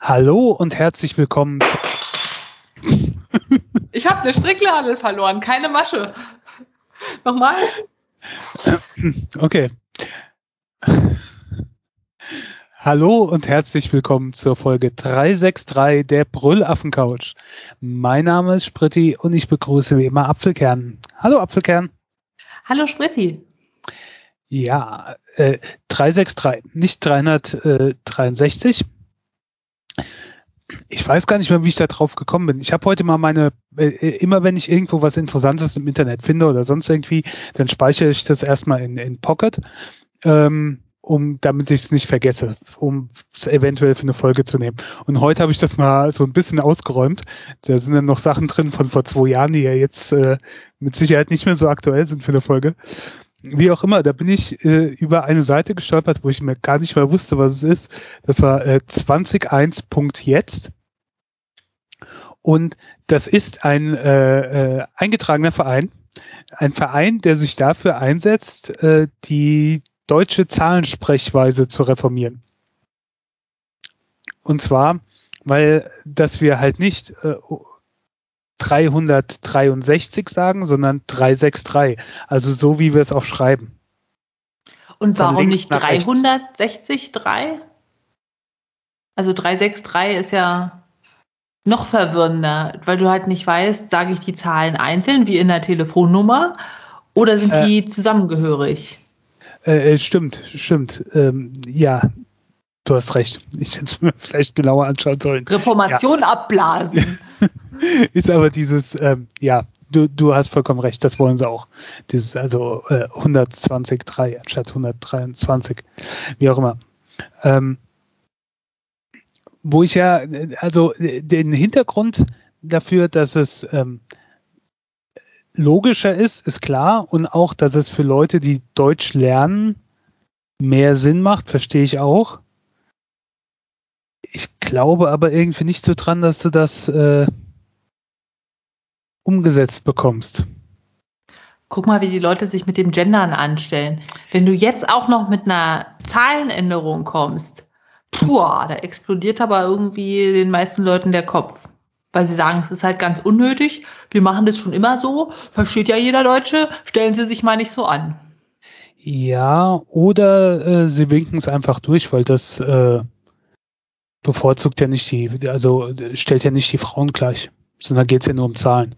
Hallo und herzlich willkommen. Ich habe eine Strickladel verloren, keine Masche. Nochmal? Okay. Hallo und herzlich willkommen zur Folge 363 der Brüllaffen-Couch. Mein Name ist Spritti und ich begrüße wie immer Apfelkern. Hallo Apfelkern. Hallo Spritti. Ja, äh, 363, nicht 363 ich weiß gar nicht mehr, wie ich da drauf gekommen bin. Ich habe heute mal meine, äh, immer wenn ich irgendwo was Interessantes im Internet finde oder sonst irgendwie, dann speichere ich das erstmal in, in Pocket, ähm, um damit ich es nicht vergesse, um es eventuell für eine Folge zu nehmen. Und heute habe ich das mal so ein bisschen ausgeräumt. Da sind dann noch Sachen drin von vor zwei Jahren, die ja jetzt äh, mit Sicherheit nicht mehr so aktuell sind für eine Folge wie auch immer, da bin ich äh, über eine Seite gestolpert, wo ich mir gar nicht mehr wusste, was es ist. Das war äh, 21.jetzt. Und das ist ein äh, äh, eingetragener Verein. Ein Verein, der sich dafür einsetzt, äh, die deutsche Zahlensprechweise zu reformieren. Und zwar, weil, dass wir halt nicht äh, 363 sagen, sondern 363. Also so, wie wir es auch schreiben. Und warum nicht 363? Also 363 ist ja noch verwirrender, weil du halt nicht weißt, sage ich die Zahlen einzeln wie in der Telefonnummer oder sind äh, die zusammengehörig? Äh, äh stimmt, stimmt. Ähm, ja, du hast recht. Ich hätte es mir vielleicht genauer anschauen sollen. Reformation ja. abblasen. ist aber dieses, ähm, ja, du, du hast vollkommen recht, das wollen sie auch. Dieses, also äh, 120.3 anstatt 123, wie auch immer. Ähm, wo ich ja, also den Hintergrund dafür, dass es ähm, logischer ist, ist klar und auch, dass es für Leute, die Deutsch lernen, mehr Sinn macht, verstehe ich auch. Ich glaube aber irgendwie nicht so dran, dass du das äh, umgesetzt bekommst. Guck mal, wie die Leute sich mit dem Gendern anstellen. Wenn du jetzt auch noch mit einer Zahlenänderung kommst, puh, da explodiert aber irgendwie den meisten Leuten der Kopf. Weil sie sagen, es ist halt ganz unnötig, wir machen das schon immer so, versteht ja jeder Deutsche, stellen Sie sich mal nicht so an. Ja, oder äh, sie winken es einfach durch, weil das äh, bevorzugt ja nicht die, also stellt ja nicht die Frauen gleich, sondern geht es ja nur um Zahlen.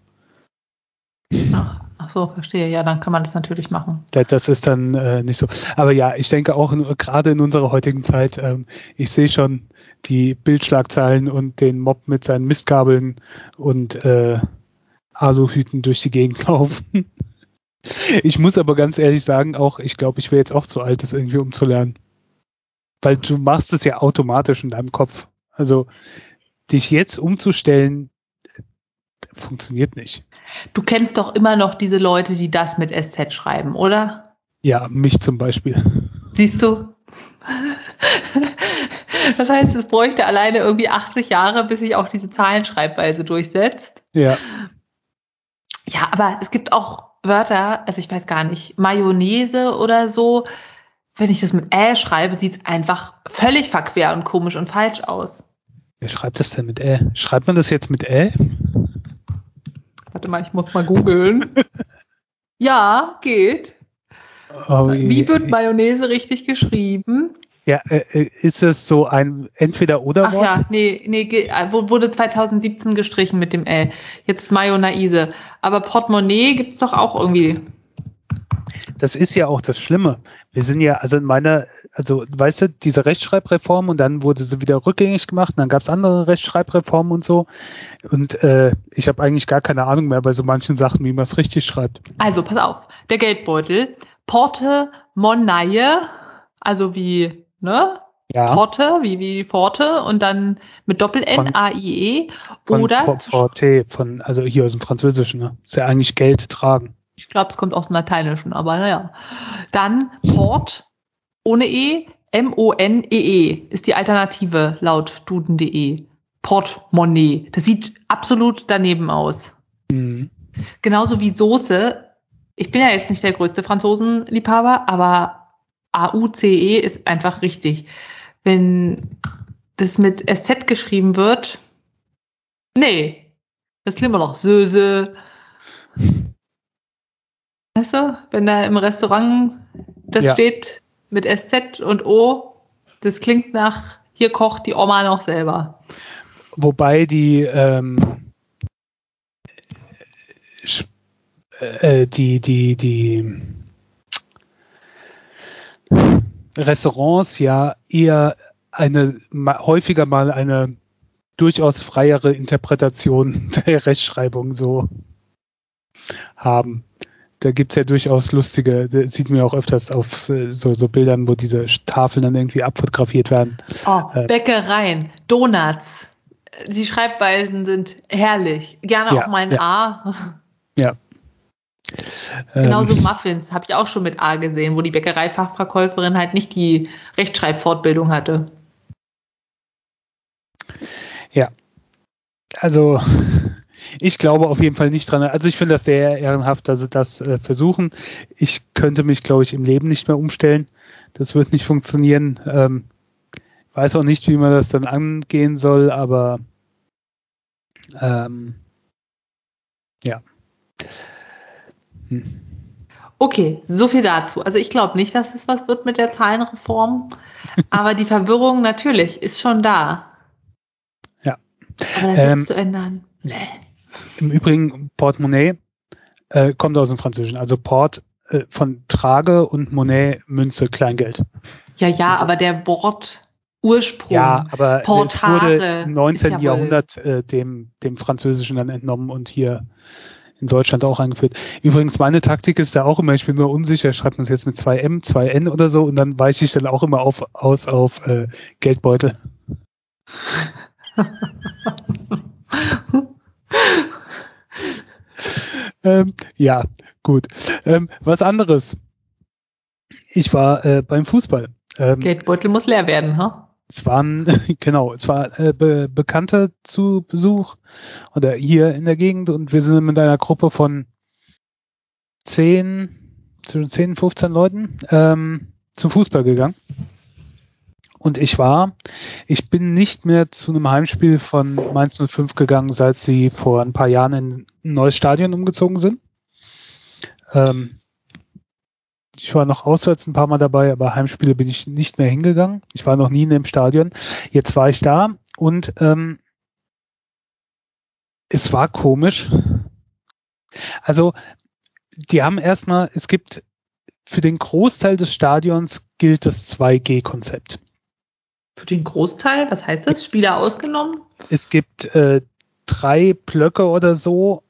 Ach, ach, so, verstehe. Ja, dann kann man das natürlich machen. Das ist dann äh, nicht so. Aber ja, ich denke auch gerade in unserer heutigen Zeit, ähm, ich sehe schon die Bildschlagzeilen und den Mob mit seinen Mistgabeln und äh, Aluhüten durch die Gegend laufen. Ich muss aber ganz ehrlich sagen, auch, ich glaube, ich wäre jetzt auch zu alt, das irgendwie umzulernen. Weil du machst es ja automatisch in deinem Kopf. Also dich jetzt umzustellen, funktioniert nicht. Du kennst doch immer noch diese Leute, die das mit SZ schreiben, oder? Ja, mich zum Beispiel. Siehst du? Das heißt, es bräuchte alleine irgendwie 80 Jahre, bis sich auch diese Zahlenschreibweise durchsetzt. Ja. Ja, aber es gibt auch Wörter, also ich weiß gar nicht, Mayonnaise oder so. Wenn ich das mit Ä schreibe, sieht es einfach völlig verquer und komisch und falsch aus. Wer schreibt das denn mit Ä? Schreibt man das jetzt mit Ä? Warte mal, ich muss mal googeln. ja, geht. Oh, Wie wird Mayonnaise richtig geschrieben? Ja, äh, äh ist es so ein entweder-oder Ach ja, nee, nee, äh, wurde 2017 gestrichen mit dem L. Jetzt Mayonnaise. Aber Portemonnaie gibt es doch auch irgendwie. Das ist ja auch das Schlimme. Wir sind ja, also in meiner also weißt du, diese Rechtschreibreform und dann wurde sie wieder rückgängig gemacht und dann gab es andere Rechtschreibreformen und so. Und äh, ich habe eigentlich gar keine Ahnung mehr bei so manchen Sachen, wie man es richtig schreibt. Also pass auf, der Geldbeutel, Porte Monaie, also wie, ne? Ja. Porte, wie, wie Porte und dann mit Doppel-N, A-I-E oder. Porte, von, also hier aus dem Französischen, ne? Ist ja eigentlich Geld tragen. Ich glaube, es kommt aus dem Lateinischen, aber naja. Dann Port ohne E, M-O-N-E-E -E ist die Alternative laut duden.de. Portemonnaie. Das sieht absolut daneben aus. Mhm. Genauso wie Soße. Ich bin ja jetzt nicht der größte Franzosenliebhaber, aber A-U-C-E ist einfach richtig. Wenn das mit SZ geschrieben wird, nee, das klingt immer noch Söse. Weißt du, wenn da im Restaurant das Ja. steht mit SZ und O, das klingt nach, hier kocht die Oma noch selber. Wobei die, ähm, äh, die, die, die Restaurants ja eher eine, häufiger mal eine durchaus freiere Interpretation der Rechtschreibung so haben. Da gibt's ja durchaus lustige, das sieht man ja auch öfters auf äh, so, so Bildern, wo diese Tafeln dann irgendwie abfotografiert werden. Oh, Äh. Bäckereien, Donuts. Die Schreibweisen sind herrlich. Gerne Ja, auch mal ein ja. A. Ja. Genauso Ähm, Muffins habe ich auch schon mit A gesehen, wo die Bäckereifachverkäuferin halt nicht die Rechtschreibfortbildung hatte. also ich glaube auf jeden Fall nicht dran. Also ich finde das sehr ehrenhaft, dass sie das äh, versuchen. Ich könnte mich, glaube ich, im Leben nicht mehr umstellen. Das wird nicht funktionieren. Ähm, weiß auch nicht, wie man das dann angehen soll, aber ähm, ja. Hm. Okay, so viel dazu. Also ich glaube nicht, dass es was wird mit der Zahlenreform, aber die Verwirrung natürlich ist schon da. Ja. Aber das Ähm, zu ändern. Nee. Im Übrigen, Portemonnaie äh, kommt aus dem Französischen. Also Port äh, von Trage und Monnaie, Münze, Kleingeld. Ja, ja, aber der Wortursprung. Ja, aber es Portare wurde im 19. ist ja Jahrhundert äh, dem, dem Französischen dann entnommen und hier in Deutschland auch eingeführt. Übrigens, meine Taktik ist da auch immer, ich bin mir unsicher, schreibt man es jetzt mit 2M, 2N oder so und dann weiche ich dann auch immer auf, aus auf äh, Geldbeutel. ähm, ja, gut. Ähm, was anderes. Ich war äh, beim Fußball. Ähm, Geldbeutel muss leer werden, ha? es waren, genau, es war äh, Be Bekannte zu Besuch oder hier in der Gegend und wir sind mit einer Gruppe von 10, zwischen 10 und 15 Leuten ähm, zum Fußball gegangen. Und ich war, ich bin nicht mehr zu einem Heimspiel von Mainz 05 gegangen, seit sie vor ein paar Jahren in ein neues Stadion umgezogen sind. Ähm, ich war noch auswärts ein paar Mal dabei, aber Heimspiele bin ich nicht mehr hingegangen. Ich war noch nie in dem Stadion. Jetzt war ich da und ähm, es war komisch. Also, die haben erstmal, es gibt für den Großteil des Stadions gilt das 2G-Konzept. Für den Großteil, was heißt das? Spieler ausgenommen? Es gibt äh, drei Blöcke oder so.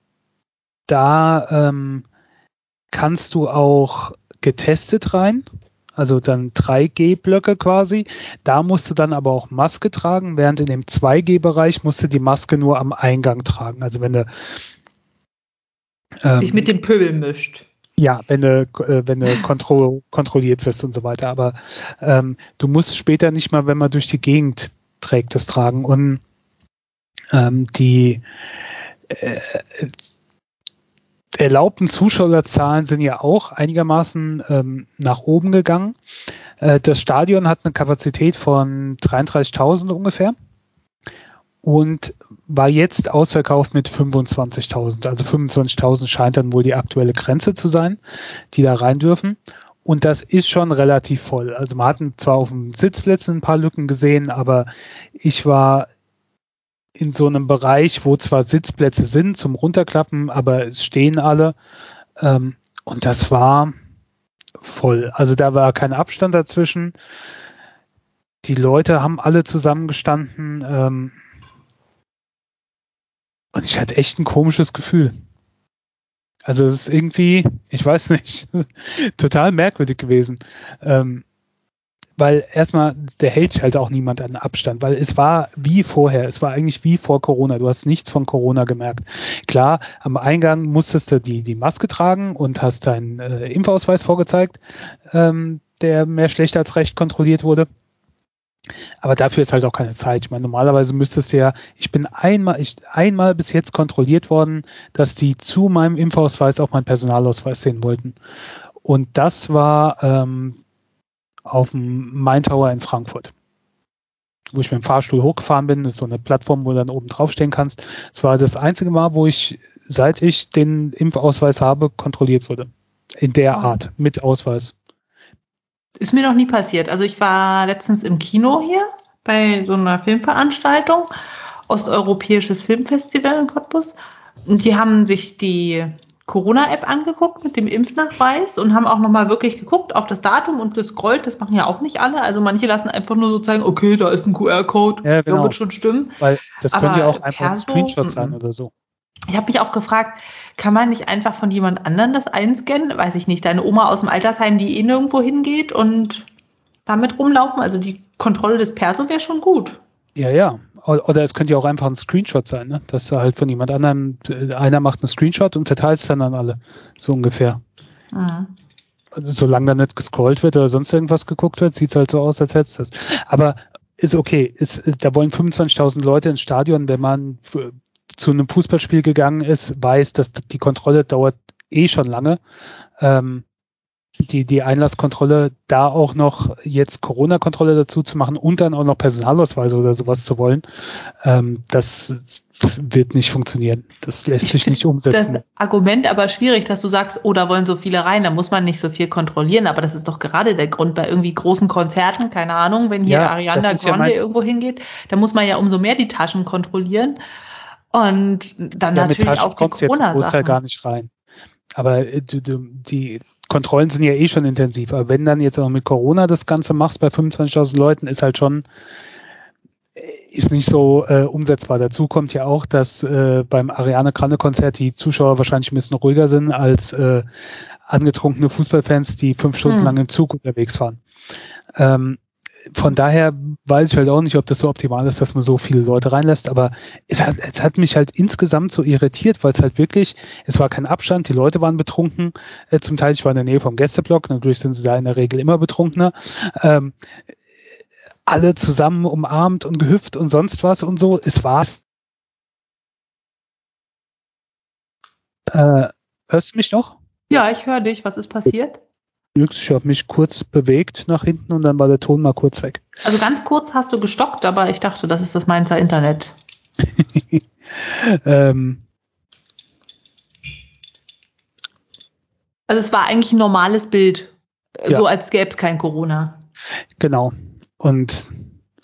Da ähm, kannst du auch getestet rein. Also dann 3G-Blöcke quasi. Da musst du dann aber auch Maske tragen, während in dem 2G-Bereich musst du die Maske nur am Eingang tragen. Also wenn du ähm, Dich mit dem Pöbel mischt. Ja, wenn du, äh, wenn du kontro kontrolliert wirst und so weiter. Aber ähm, du musst später nicht mal, wenn man durch die Gegend trägt, das tragen. Und ähm, die äh, erlaubten Zuschauerzahlen sind ja auch einigermaßen ähm, nach oben gegangen. Äh, das Stadion hat eine Kapazität von 33.000 ungefähr und war jetzt ausverkauft mit 25.000. Also 25.000 scheint dann wohl die aktuelle Grenze zu sein, die da rein dürfen. Und das ist schon relativ voll. Also man hatten zwar auf den Sitzplätzen ein paar Lücken gesehen, aber ich war in so einem Bereich, wo zwar Sitzplätze sind zum Runterklappen, aber es stehen alle. Ähm, und das war voll. Also da war kein Abstand dazwischen. Die Leute haben alle zusammengestanden. Ähm, und ich hatte echt ein komisches Gefühl. Also es ist irgendwie, ich weiß nicht, total merkwürdig gewesen. Ähm, weil erstmal, der hält halt auch niemand an Abstand, weil es war wie vorher, es war eigentlich wie vor Corona. Du hast nichts von Corona gemerkt. Klar, am Eingang musstest du die, die Maske tragen und hast deinen äh, Impfausweis vorgezeigt, ähm, der mehr schlecht als recht kontrolliert wurde. Aber dafür ist halt auch keine Zeit. Ich meine, normalerweise müsstest du ja, ich bin einmal, ich, einmal bis jetzt kontrolliert worden, dass die zu meinem Impfausweis auch meinen Personalausweis sehen wollten. Und das war ähm, auf dem Main Tower in Frankfurt. wo ich mit dem Fahrstuhl hochgefahren bin. Das ist so eine Plattform, wo du dann oben draufstehen kannst. Es war das einzige Mal, wo ich, seit ich den Impfausweis habe, kontrolliert wurde. In der Oh. Art, mit Ausweis. Ist mir noch nie passiert. Also ich war letztens im Kino hier bei so einer Filmveranstaltung, Osteuropäisches Filmfestival in Cottbus. Und die haben sich die Corona-App angeguckt mit dem Impfnachweis und haben auch nochmal wirklich geguckt auf das Datum und gescrollt. Das machen ja auch nicht alle. Also manche lassen einfach nur so zeigen, okay, da ist ein QR-Code, Ja, genau. der wird schon stimmen. Weil das könnte ja auch einfach ein Perso, Screenshot sein oder so. Ich habe mich auch gefragt, kann man nicht einfach von jemand anderem das einscannen? Weiß ich nicht, deine Oma aus dem Altersheim, die eh nirgendwo hingeht und damit rumlaufen? Also die Kontrolle des Perso wäre schon gut. Ja, ja. Oder es könnte ja auch einfach ein Screenshot sein, ne? Dass da halt von jemand anderem, äh, einer macht einen Screenshot und verteilt es dann an alle. So ungefähr. Mhm. Also solange da nicht gescrollt wird oder sonst irgendwas geguckt wird, sieht es halt so aus, als hätte es das. Aber ist okay. Ist, da wollen 25.000 Leute ins Stadion. Wenn man f- zu einem Fußballspiel gegangen ist, weiß, dass die Kontrolle dauert eh schon lange. Ähm, die, die Einlasskontrolle, da auch noch jetzt Corona-Kontrolle dazu zu machen und dann auch noch Personalausweise oder sowas zu wollen, ähm, das wird nicht funktionieren. Das lässt Ich sich nicht umsetzen. Das Argument aber schwierig, dass du sagst, oh, da wollen so viele rein, da muss man nicht so viel kontrollieren. Aber das ist doch gerade der Grund bei irgendwie großen Konzerten, keine Ahnung, wenn hier Ja, Ariana ja Grande mein- irgendwo hingeht, da muss man ja umso mehr die Taschen kontrollieren. Und dann ja, natürlich auch die du jetzt Corona-Sachen. gar nicht rein. Aber äh, du, du, die Kontrollen sind ja eh schon intensiv. Aber wenn dann jetzt auch mit Corona das Ganze machst bei 25.000 Leuten, ist halt schon äh, ist nicht so äh, umsetzbar. Dazu kommt ja auch, dass äh, beim Ariane Grande Konzert die Zuschauer wahrscheinlich ein bisschen ruhiger sind als äh, angetrunkene Fußballfans, die fünf Stunden Hm. lang im Zug unterwegs waren. Ähm, von daher weiß ich halt auch nicht, ob das so optimal ist, dass man so viele Leute reinlässt, aber es hat, es hat mich halt insgesamt so irritiert, weil es halt wirklich, es war kein Abstand, die Leute waren betrunken, äh, zum Teil, ich war in der Nähe vom Gästeblock, natürlich sind sie da in der Regel immer betrunkener, ähm, alle zusammen umarmt und gehüpft und sonst was und so, es war's. Äh, hörst du mich noch? Ja, ich höre dich. Was ist passiert? Ich habe mich kurz bewegt nach hinten und dann war der Ton mal kurz weg. Also ganz kurz hast du gestockt, aber ich dachte, das ist das Mainzer Internet. ähm, Also es war eigentlich ein normales Bild. Ja. So als gäbe es kein Corona. Genau. Und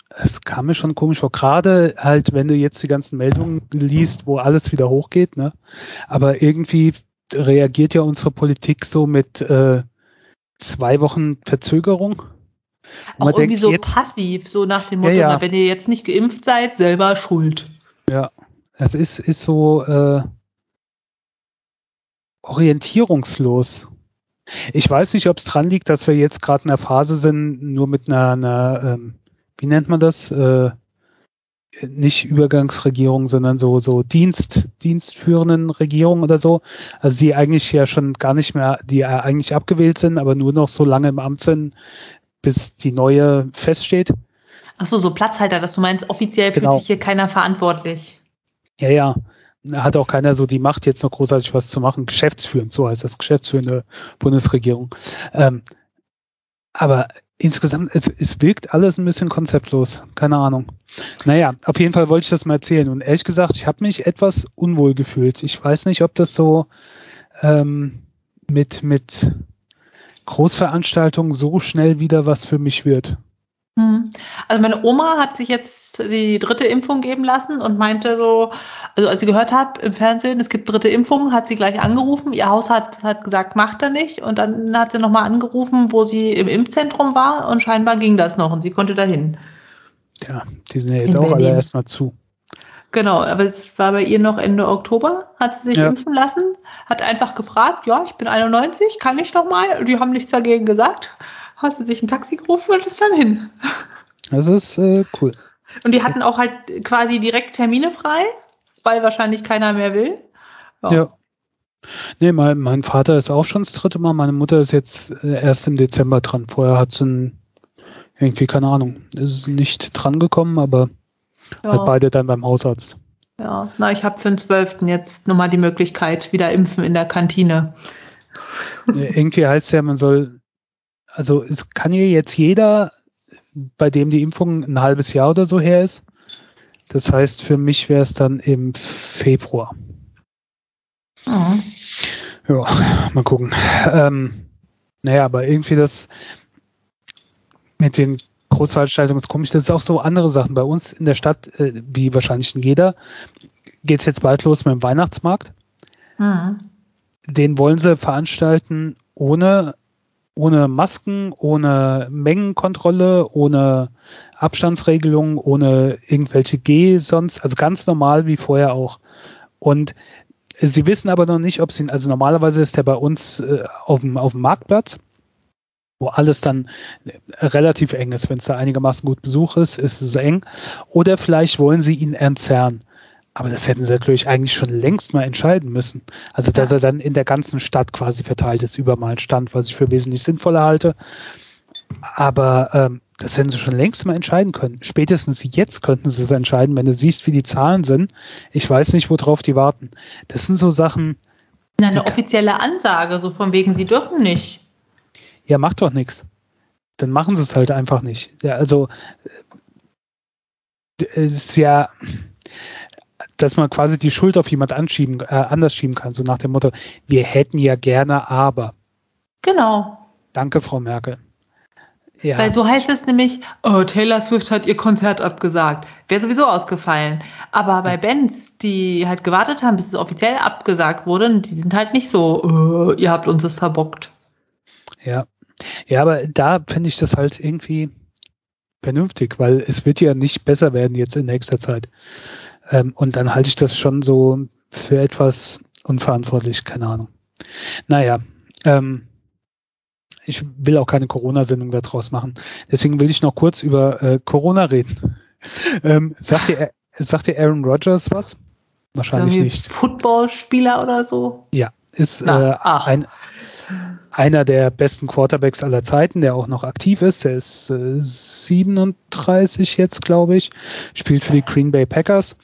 es kam mir schon komisch vor, gerade halt, wenn du jetzt die ganzen Meldungen liest, wo alles wieder hochgeht, ne? Aber irgendwie reagiert ja unsere Politik so mit äh, zwei Wochen Verzögerung. Auch irgendwie denkt so jetzt- passiv, so nach dem Ja, Motto, ja. Na, wenn ihr jetzt nicht geimpft seid, selber schuld. Ja, es ist, ist so äh, orientierungslos. Ich weiß nicht, ob es dran liegt, dass wir jetzt gerade in einer Phase sind, nur mit einer, einer ähm, wie nennt man das? Äh, nicht Übergangsregierung, sondern so, so Dienst, dienstführenden Regierung oder so. Also die eigentlich ja schon gar nicht mehr, die ja eigentlich abgewählt sind, aber nur noch so lange im Amt sind, bis die neue feststeht. Ach so, so Platzhalter, dass du meinst, offiziell Genau. fühlt sich hier keiner verantwortlich. Ja, ja. Da Hat auch keiner so die Macht, jetzt noch großartig was zu machen. Geschäftsführend, so heißt das, geschäftsführende Bundesregierung. Ähm, aber insgesamt, es, es wirkt alles ein bisschen konzeptlos. Keine Ahnung. Naja, auf jeden Fall wollte ich das mal erzählen. Und ehrlich gesagt, ich habe mich etwas unwohl gefühlt. Ich weiß nicht, ob das so ähm, mit, mit Großveranstaltungen so schnell wieder was für mich wird. Hm. Also meine Oma hat sich jetzt die dritte Impfung geben lassen und meinte so, also als sie gehört hat im Fernsehen, es gibt dritte Impfung, hat sie gleich angerufen. Ihr Hausarzt hat gesagt, macht er nicht. Und dann hat sie nochmal angerufen, wo sie im Impfzentrum war und scheinbar ging das noch und sie konnte dahin. Ja, die sind ja jetzt In auch alle Berlin. erstmal zu. Genau, aber es war bei ihr noch Ende Oktober, hat sie sich Ja. impfen lassen, hat einfach gefragt, ja, ich bin 91, kann ich doch mal? Die haben nichts dagegen gesagt. Hat sie sich ein Taxi gerufen und ist dann hin. Das ist äh, cool. Und die hatten auch halt quasi direkt Termine frei, weil wahrscheinlich keiner mehr will. Ja. Nee, mein, mein Vater ist auch schon das dritte Mal. Meine Mutter ist jetzt äh, erst im Dezember dran. Vorher hat sie ein, irgendwie, keine Ahnung, ist nicht dran gekommen, aber ja. halt beide dann beim Hausarzt. ja. Na, ich habe für den 12. jetzt nochmal die Möglichkeit, wieder impfen in der Kantine. Äh, irgendwie heißt ja, man soll, also es kann hier jetzt jeder bei dem die Impfung ein halbes Jahr oder so her ist. Das heißt, für mich wäre es dann im Februar. Mhm. Ja, mal gucken. Ähm, naja, aber irgendwie das mit den Großveranstaltungen ist komisch. Das ist auch so andere Sachen. Bei uns in der Stadt, äh, wie wahrscheinlich in jeder, geht es jetzt bald los mit dem Weihnachtsmarkt. Mhm. Den wollen sie veranstalten ohne, ohne Masken, ohne Mengenkontrolle, ohne Abstandsregelungen, ohne irgendwelche G sonst, also ganz normal wie vorher auch. Und sie wissen aber noch nicht, ob sie, also normalerweise ist der bei uns äh, auf, dem, auf dem Marktplatz, wo alles dann relativ eng ist. Wenn es da einigermaßen gut Besuch ist, ist es eng. Oder vielleicht wollen sie ihn entzerren. Aber das hätten sie natürlich eigentlich schon längst mal entscheiden müssen. Also, dass er dann in der ganzen Stadt quasi verteilt ist, über mal Stand, was ich für wesentlich sinnvoller halte. Aber ähm, das hätten sie schon längst mal entscheiden können. Spätestens jetzt könnten sie es entscheiden, wenn du siehst, wie die Zahlen sind. Ich weiß nicht, worauf die warten. Das sind so Sachen. Na, eine offizielle Ansage, so von wegen, sie dürfen nicht. Ja, macht doch nichts. Dann machen sie es halt einfach nicht. Ja, also es ist ja dass man quasi die Schuld auf jemand anschieben, äh, anders schieben kann, so nach dem Motto, wir hätten ja gerne aber. Genau. Danke, Frau Merkel. Ja. Weil so heißt es nämlich, oh, Taylor Swift hat ihr Konzert abgesagt. Wäre sowieso ausgefallen. Aber bei Bands, die halt gewartet haben, bis es offiziell abgesagt wurde, die sind halt nicht so, oh, ihr habt uns das verbockt. Ja. Ja, aber da finde ich das halt irgendwie vernünftig, weil es wird ja nicht besser werden jetzt in nächster Zeit. Ähm, und dann halte ich das schon so für etwas unverantwortlich, keine Ahnung. Naja, ähm, ich will auch keine Corona-Sendung daraus machen. Deswegen will ich noch kurz über äh, Corona reden. ähm, sagt, dir, sagt dir Aaron Rodgers was? Wahrscheinlich nicht. Footballspieler oder so? Ja, ist äh, ein, einer der besten Quarterbacks aller Zeiten, der auch noch aktiv ist. Der ist äh, 37 jetzt, glaube ich, spielt für die Green Bay Packers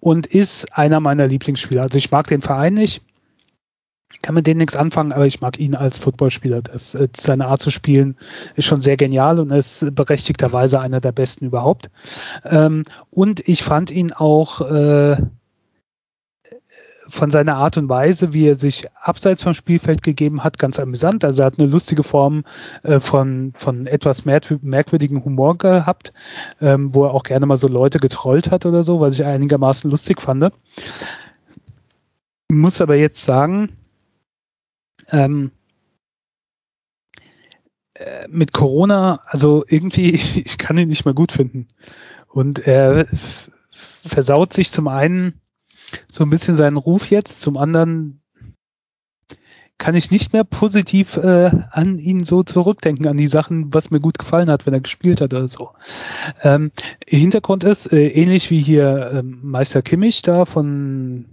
und ist einer meiner Lieblingsspieler. Also ich mag den Verein nicht, kann mit denen nichts anfangen, aber ich mag ihn als Footballspieler. Das, äh, seine Art zu spielen ist schon sehr genial und ist berechtigterweise einer der besten überhaupt. Ähm, und ich fand ihn auch äh, von seiner Art und Weise, wie er sich abseits vom Spielfeld gegeben hat, ganz amüsant. Also er hat eine lustige Form äh, von, von etwas merkwürdigen Humor gehabt, ähm, wo er auch gerne mal so Leute getrollt hat oder so, was ich einigermaßen lustig fand. Muss aber jetzt sagen, ähm, äh, mit Corona, also irgendwie, ich kann ihn nicht mehr gut finden. Und er versaut sich zum einen so ein bisschen seinen Ruf jetzt. Zum anderen kann ich nicht mehr positiv äh, an ihn so zurückdenken, an die Sachen, was mir gut gefallen hat, wenn er gespielt hat oder so. Ähm, Hintergrund ist, äh, ähnlich wie hier äh, Meister Kimmich da von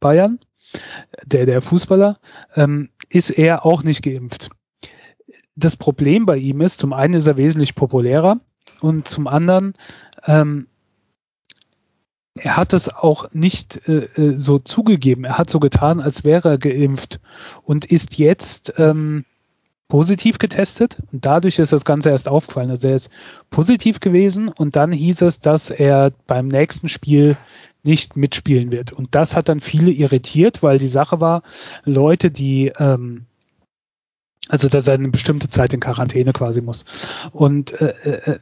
Bayern, der, der Fußballer, ähm, ist er auch nicht geimpft. Das Problem bei ihm ist, zum einen ist er wesentlich populärer und zum anderen ähm, er hat es auch nicht äh, äh, so zugegeben. Er hat so getan, als wäre er geimpft und ist jetzt ähm, positiv getestet. Und dadurch ist das Ganze erst aufgefallen. Also er ist positiv gewesen und dann hieß es, dass er beim nächsten Spiel nicht mitspielen wird. Und das hat dann viele irritiert, weil die Sache war, Leute, die ähm, also dass er eine bestimmte Zeit in Quarantäne quasi muss. Und äh, äh, äh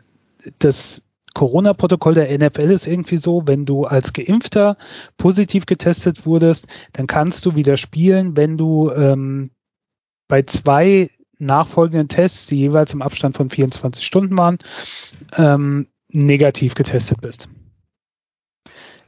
das Corona-Protokoll der NFL ist irgendwie so, wenn du als Geimpfter positiv getestet wurdest, dann kannst du wieder spielen, wenn du ähm, bei zwei nachfolgenden Tests, die jeweils im Abstand von 24 Stunden waren, ähm, negativ getestet bist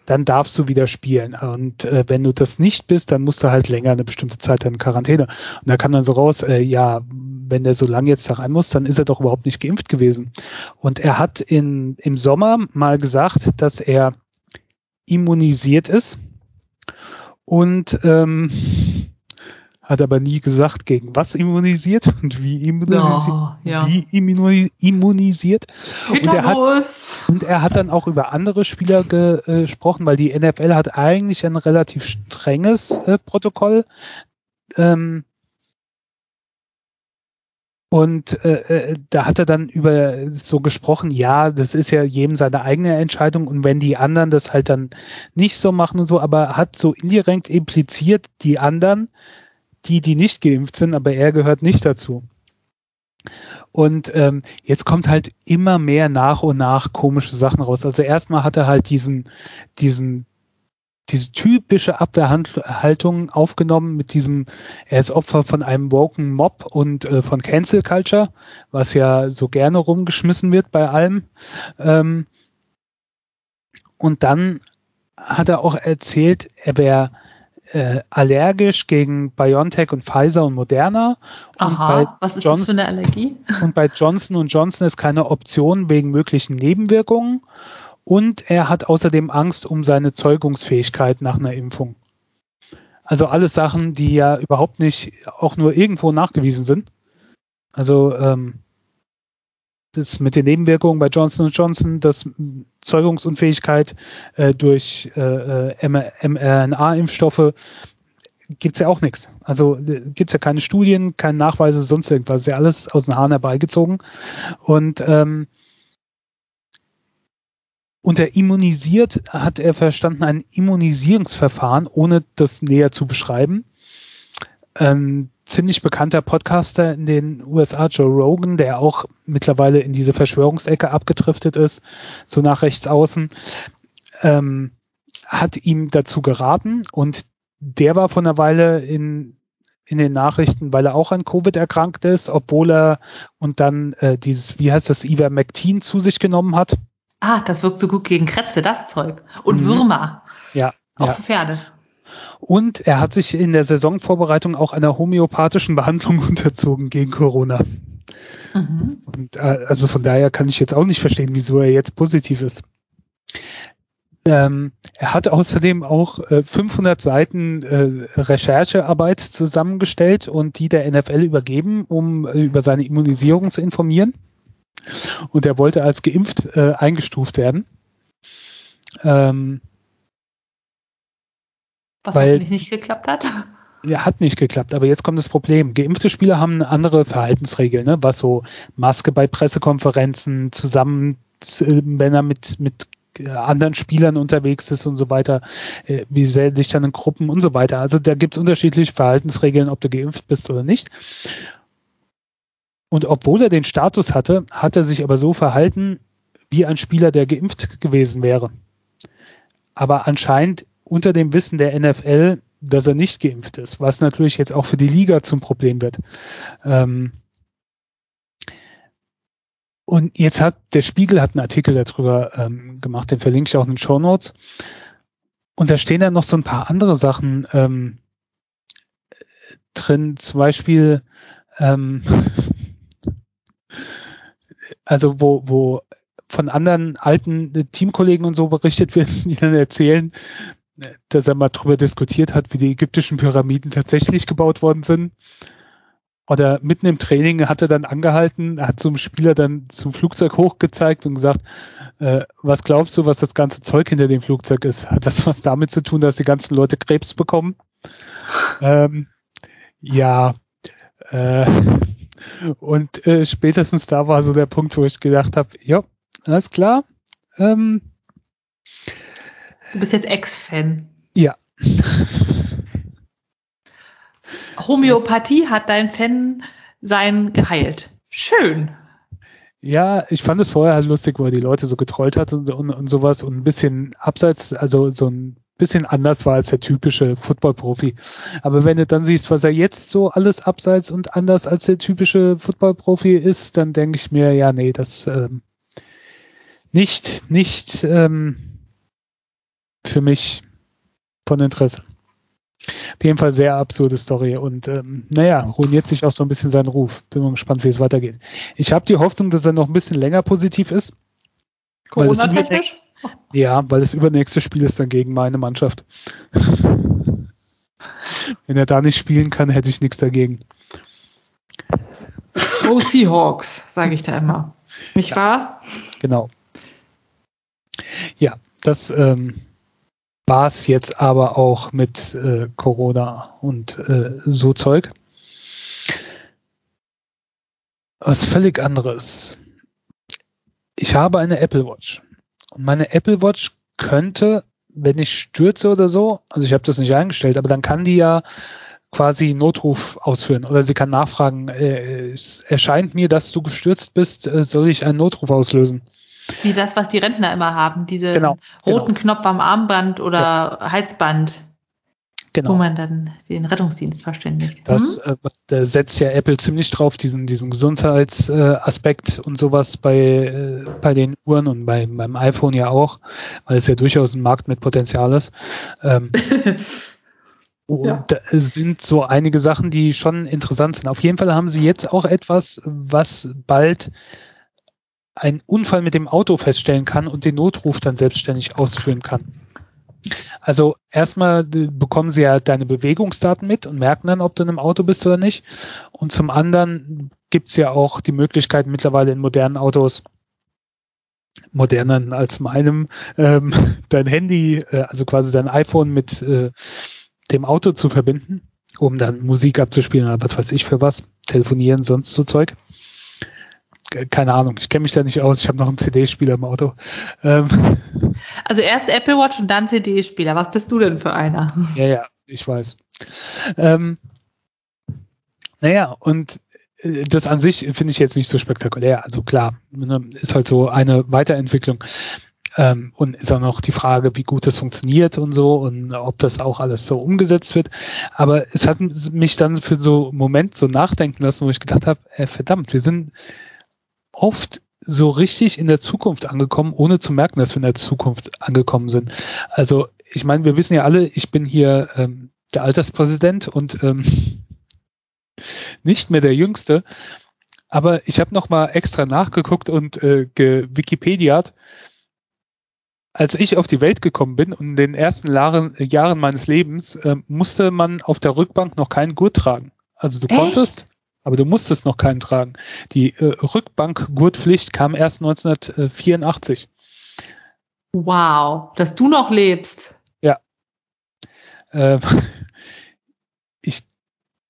dann darfst du wieder spielen. Und äh, wenn du das nicht bist, dann musst du halt länger eine bestimmte Zeit in Quarantäne. Und da kam dann so raus, äh, ja, wenn der so lange jetzt da rein muss, dann ist er doch überhaupt nicht geimpft gewesen. Und er hat in, im Sommer mal gesagt, dass er immunisiert ist. Und ähm, hat aber nie gesagt, gegen was immunisiert und wie immunisiert. Oh, ja. Wie immunisiert. Und er, hat, und er hat dann auch über andere Spieler äh, gesprochen, weil die NFL hat eigentlich ein relativ strenges äh, Protokoll. Ähm, Und äh, äh, da hat er dann über so gesprochen, ja, das ist ja jedem seine eigene Entscheidung und wenn die anderen das halt dann nicht so machen und so, aber hat so indirekt impliziert, die anderen, die, die nicht geimpft sind, aber er gehört nicht dazu. Und ähm, jetzt kommt halt immer mehr nach und nach komische Sachen raus. Also erstmal hat er halt diesen, diesen diese typische Abwehrhaltung aufgenommen mit diesem, er ist Opfer von einem woken Mob und äh, von Cancel Culture, was ja so gerne rumgeschmissen wird bei allem. Ähm, und dann hat er auch erzählt, er wäre äh, allergisch gegen BioNTech und Pfizer und Moderna. Aha, und was ist Johnson, das für eine Allergie? Und bei Johnson Johnson ist keine Option wegen möglichen Nebenwirkungen. Und er hat außerdem Angst um seine Zeugungsfähigkeit nach einer Impfung. Also alles Sachen, die ja überhaupt nicht auch nur irgendwo nachgewiesen sind. Also ähm, das mit den Nebenwirkungen bei Johnson Johnson, das Zeugungsunfähigkeit äh, durch äh, äh mRNA-Impfstoffe, gibt's ja auch nichts. Also äh, gibt's ja keine Studien, keine Nachweise, sonst irgendwas. Ist ja alles aus den Haaren herbeigezogen. Und ähm, unter immunisiert hat er verstanden ein Immunisierungsverfahren, ohne das näher zu beschreiben. Ähm, ziemlich bekannter Podcaster in den USA, Joe Rogan, der auch mittlerweile in diese Verschwörungsecke abgedriftet ist, so nach rechts außen, ähm, hat ihm dazu geraten und der war vor einer Weile in, in den Nachrichten, weil er auch an Covid erkrankt ist, obwohl er und dann äh, dieses, wie heißt das, Ivermectin zu sich genommen hat Ah, das wirkt so gut gegen Krätze, das Zeug. Und mhm. Würmer. Ja. Auch ja. für Pferde. Und er hat sich in der Saisonvorbereitung auch einer homöopathischen Behandlung unterzogen gegen Corona. Mhm. Und äh, also von daher kann ich jetzt auch nicht verstehen, wieso er jetzt positiv ist. Ähm, er hat außerdem auch äh, 500 Seiten äh, Recherchearbeit zusammengestellt und die der NFL übergeben, um äh, über seine Immunisierung zu informieren und er wollte als geimpft äh, eingestuft werden. Ähm, Was weil, hoffentlich nicht geklappt hat. Ja, hat nicht geklappt, aber jetzt kommt das Problem. Geimpfte Spieler haben eine andere Verhaltensregel, ne? was so Maske bei Pressekonferenzen, zusammen, äh, wenn er mit, mit äh, anderen Spielern unterwegs ist und so weiter, äh, wie sehr dich dann in Gruppen und so weiter. Also da gibt es unterschiedliche Verhaltensregeln, ob du geimpft bist oder nicht. Und obwohl er den Status hatte, hat er sich aber so verhalten wie ein Spieler, der geimpft gewesen wäre. Aber anscheinend unter dem Wissen der NFL, dass er nicht geimpft ist, was natürlich jetzt auch für die Liga zum Problem wird. Ähm und jetzt hat der Spiegel hat einen Artikel darüber ähm, gemacht, den verlinke ich auch in den Show Notes. Und da stehen dann noch so ein paar andere Sachen ähm, drin, zum Beispiel ähm, also wo, wo von anderen alten Teamkollegen und so berichtet wird, die dann erzählen, dass er mal drüber diskutiert hat, wie die ägyptischen Pyramiden tatsächlich gebaut worden sind. Oder mitten im Training hat er dann angehalten, hat zum Spieler dann zum Flugzeug hochgezeigt und gesagt, äh, was glaubst du, was das ganze Zeug hinter dem Flugzeug ist? Hat das was damit zu tun, dass die ganzen Leute Krebs bekommen? ähm, ja, äh, und äh, spätestens da war so der Punkt, wo ich gedacht habe, ja, alles klar. Ähm, du bist jetzt Ex-Fan. Ja. Homöopathie hat dein Fan sein geheilt. Schön. Ja, ich fand es vorher halt lustig, wo er die Leute so getrollt hat und, und, und sowas und ein bisschen abseits, also so ein bisschen anders war als der typische Football-Profi. Aber wenn du dann siehst, was er jetzt so alles abseits und anders als der typische Football-Profi ist, dann denke ich mir, ja, nee, das ähm, nicht, nicht ähm, für mich von Interesse. Auf jeden Fall sehr absurde Story und ähm, naja, ruiniert sich auch so ein bisschen seinen Ruf. Bin mal gespannt, wie es weitergeht. Ich habe die Hoffnung, dass er noch ein bisschen länger positiv ist. Corona-technisch? Ja, weil das übernächste Spiel ist dann gegen meine Mannschaft. Wenn er da nicht spielen kann, hätte ich nichts dagegen. Go Seahawks, sage ich da immer. Nicht ja, wahr? Genau. Ja, das ähm, war es jetzt aber auch mit äh, Corona und äh, so Zeug. was völlig anderes. Ich habe eine Apple Watch. Und meine Apple Watch könnte, wenn ich stürze oder so, also ich habe das nicht eingestellt, aber dann kann die ja quasi Notruf ausführen oder sie kann nachfragen, äh, es erscheint mir, dass du gestürzt bist, äh, soll ich einen Notruf auslösen? Wie das, was die Rentner immer haben, diese genau, roten genau. Knopf am Armband oder ja. Halsband. Genau. Wo man dann den Rettungsdienst verständigt. Das, hm? äh, da setzt ja Apple ziemlich drauf, diesen, diesen Gesundheitsaspekt äh, und sowas bei, äh, bei den Uhren und bei, beim iPhone ja auch, weil es ja durchaus ein Markt mit Potenzial ist. Ähm, und ja. es sind so einige Sachen, die schon interessant sind. Auf jeden Fall haben sie jetzt auch etwas, was bald einen Unfall mit dem Auto feststellen kann und den Notruf dann selbstständig ausführen kann. Also erstmal bekommen sie ja deine Bewegungsdaten mit und merken dann, ob du in einem Auto bist oder nicht. Und zum anderen gibt es ja auch die Möglichkeit mittlerweile in modernen Autos, moderneren als meinem, ähm, dein Handy, äh, also quasi dein iPhone mit äh, dem Auto zu verbinden, um dann Musik abzuspielen oder was weiß ich für was, telefonieren, sonst so Zeug keine Ahnung, ich kenne mich da nicht aus, ich habe noch einen CD-Spieler im Auto. Ähm. Also erst Apple Watch und dann CD-Spieler. Was bist du denn für einer? Ja, ja, ich weiß. Ähm, naja, und äh, das an sich finde ich jetzt nicht so spektakulär. Also klar, ne, ist halt so eine Weiterentwicklung. Ähm, und ist auch noch die Frage, wie gut das funktioniert und so und ob das auch alles so umgesetzt wird. Aber es hat mich dann für so einen Moment so nachdenken lassen, wo ich gedacht habe, äh, verdammt, wir sind oft so richtig in der Zukunft angekommen, ohne zu merken, dass wir in der Zukunft angekommen sind. Also ich meine, wir wissen ja alle, ich bin hier ähm, der Alterspräsident und ähm, nicht mehr der Jüngste. Aber ich habe noch mal extra nachgeguckt und äh, Wikipediat. Als ich auf die Welt gekommen bin und in den ersten Jahren, Jahren meines Lebens äh, musste man auf der Rückbank noch keinen Gurt tragen. Also du Echt? konntest, aber du musstest noch keinen tragen. Die äh, Rückbankgurtpflicht kam erst 1984. Wow, dass du noch lebst. Ja. Äh, ich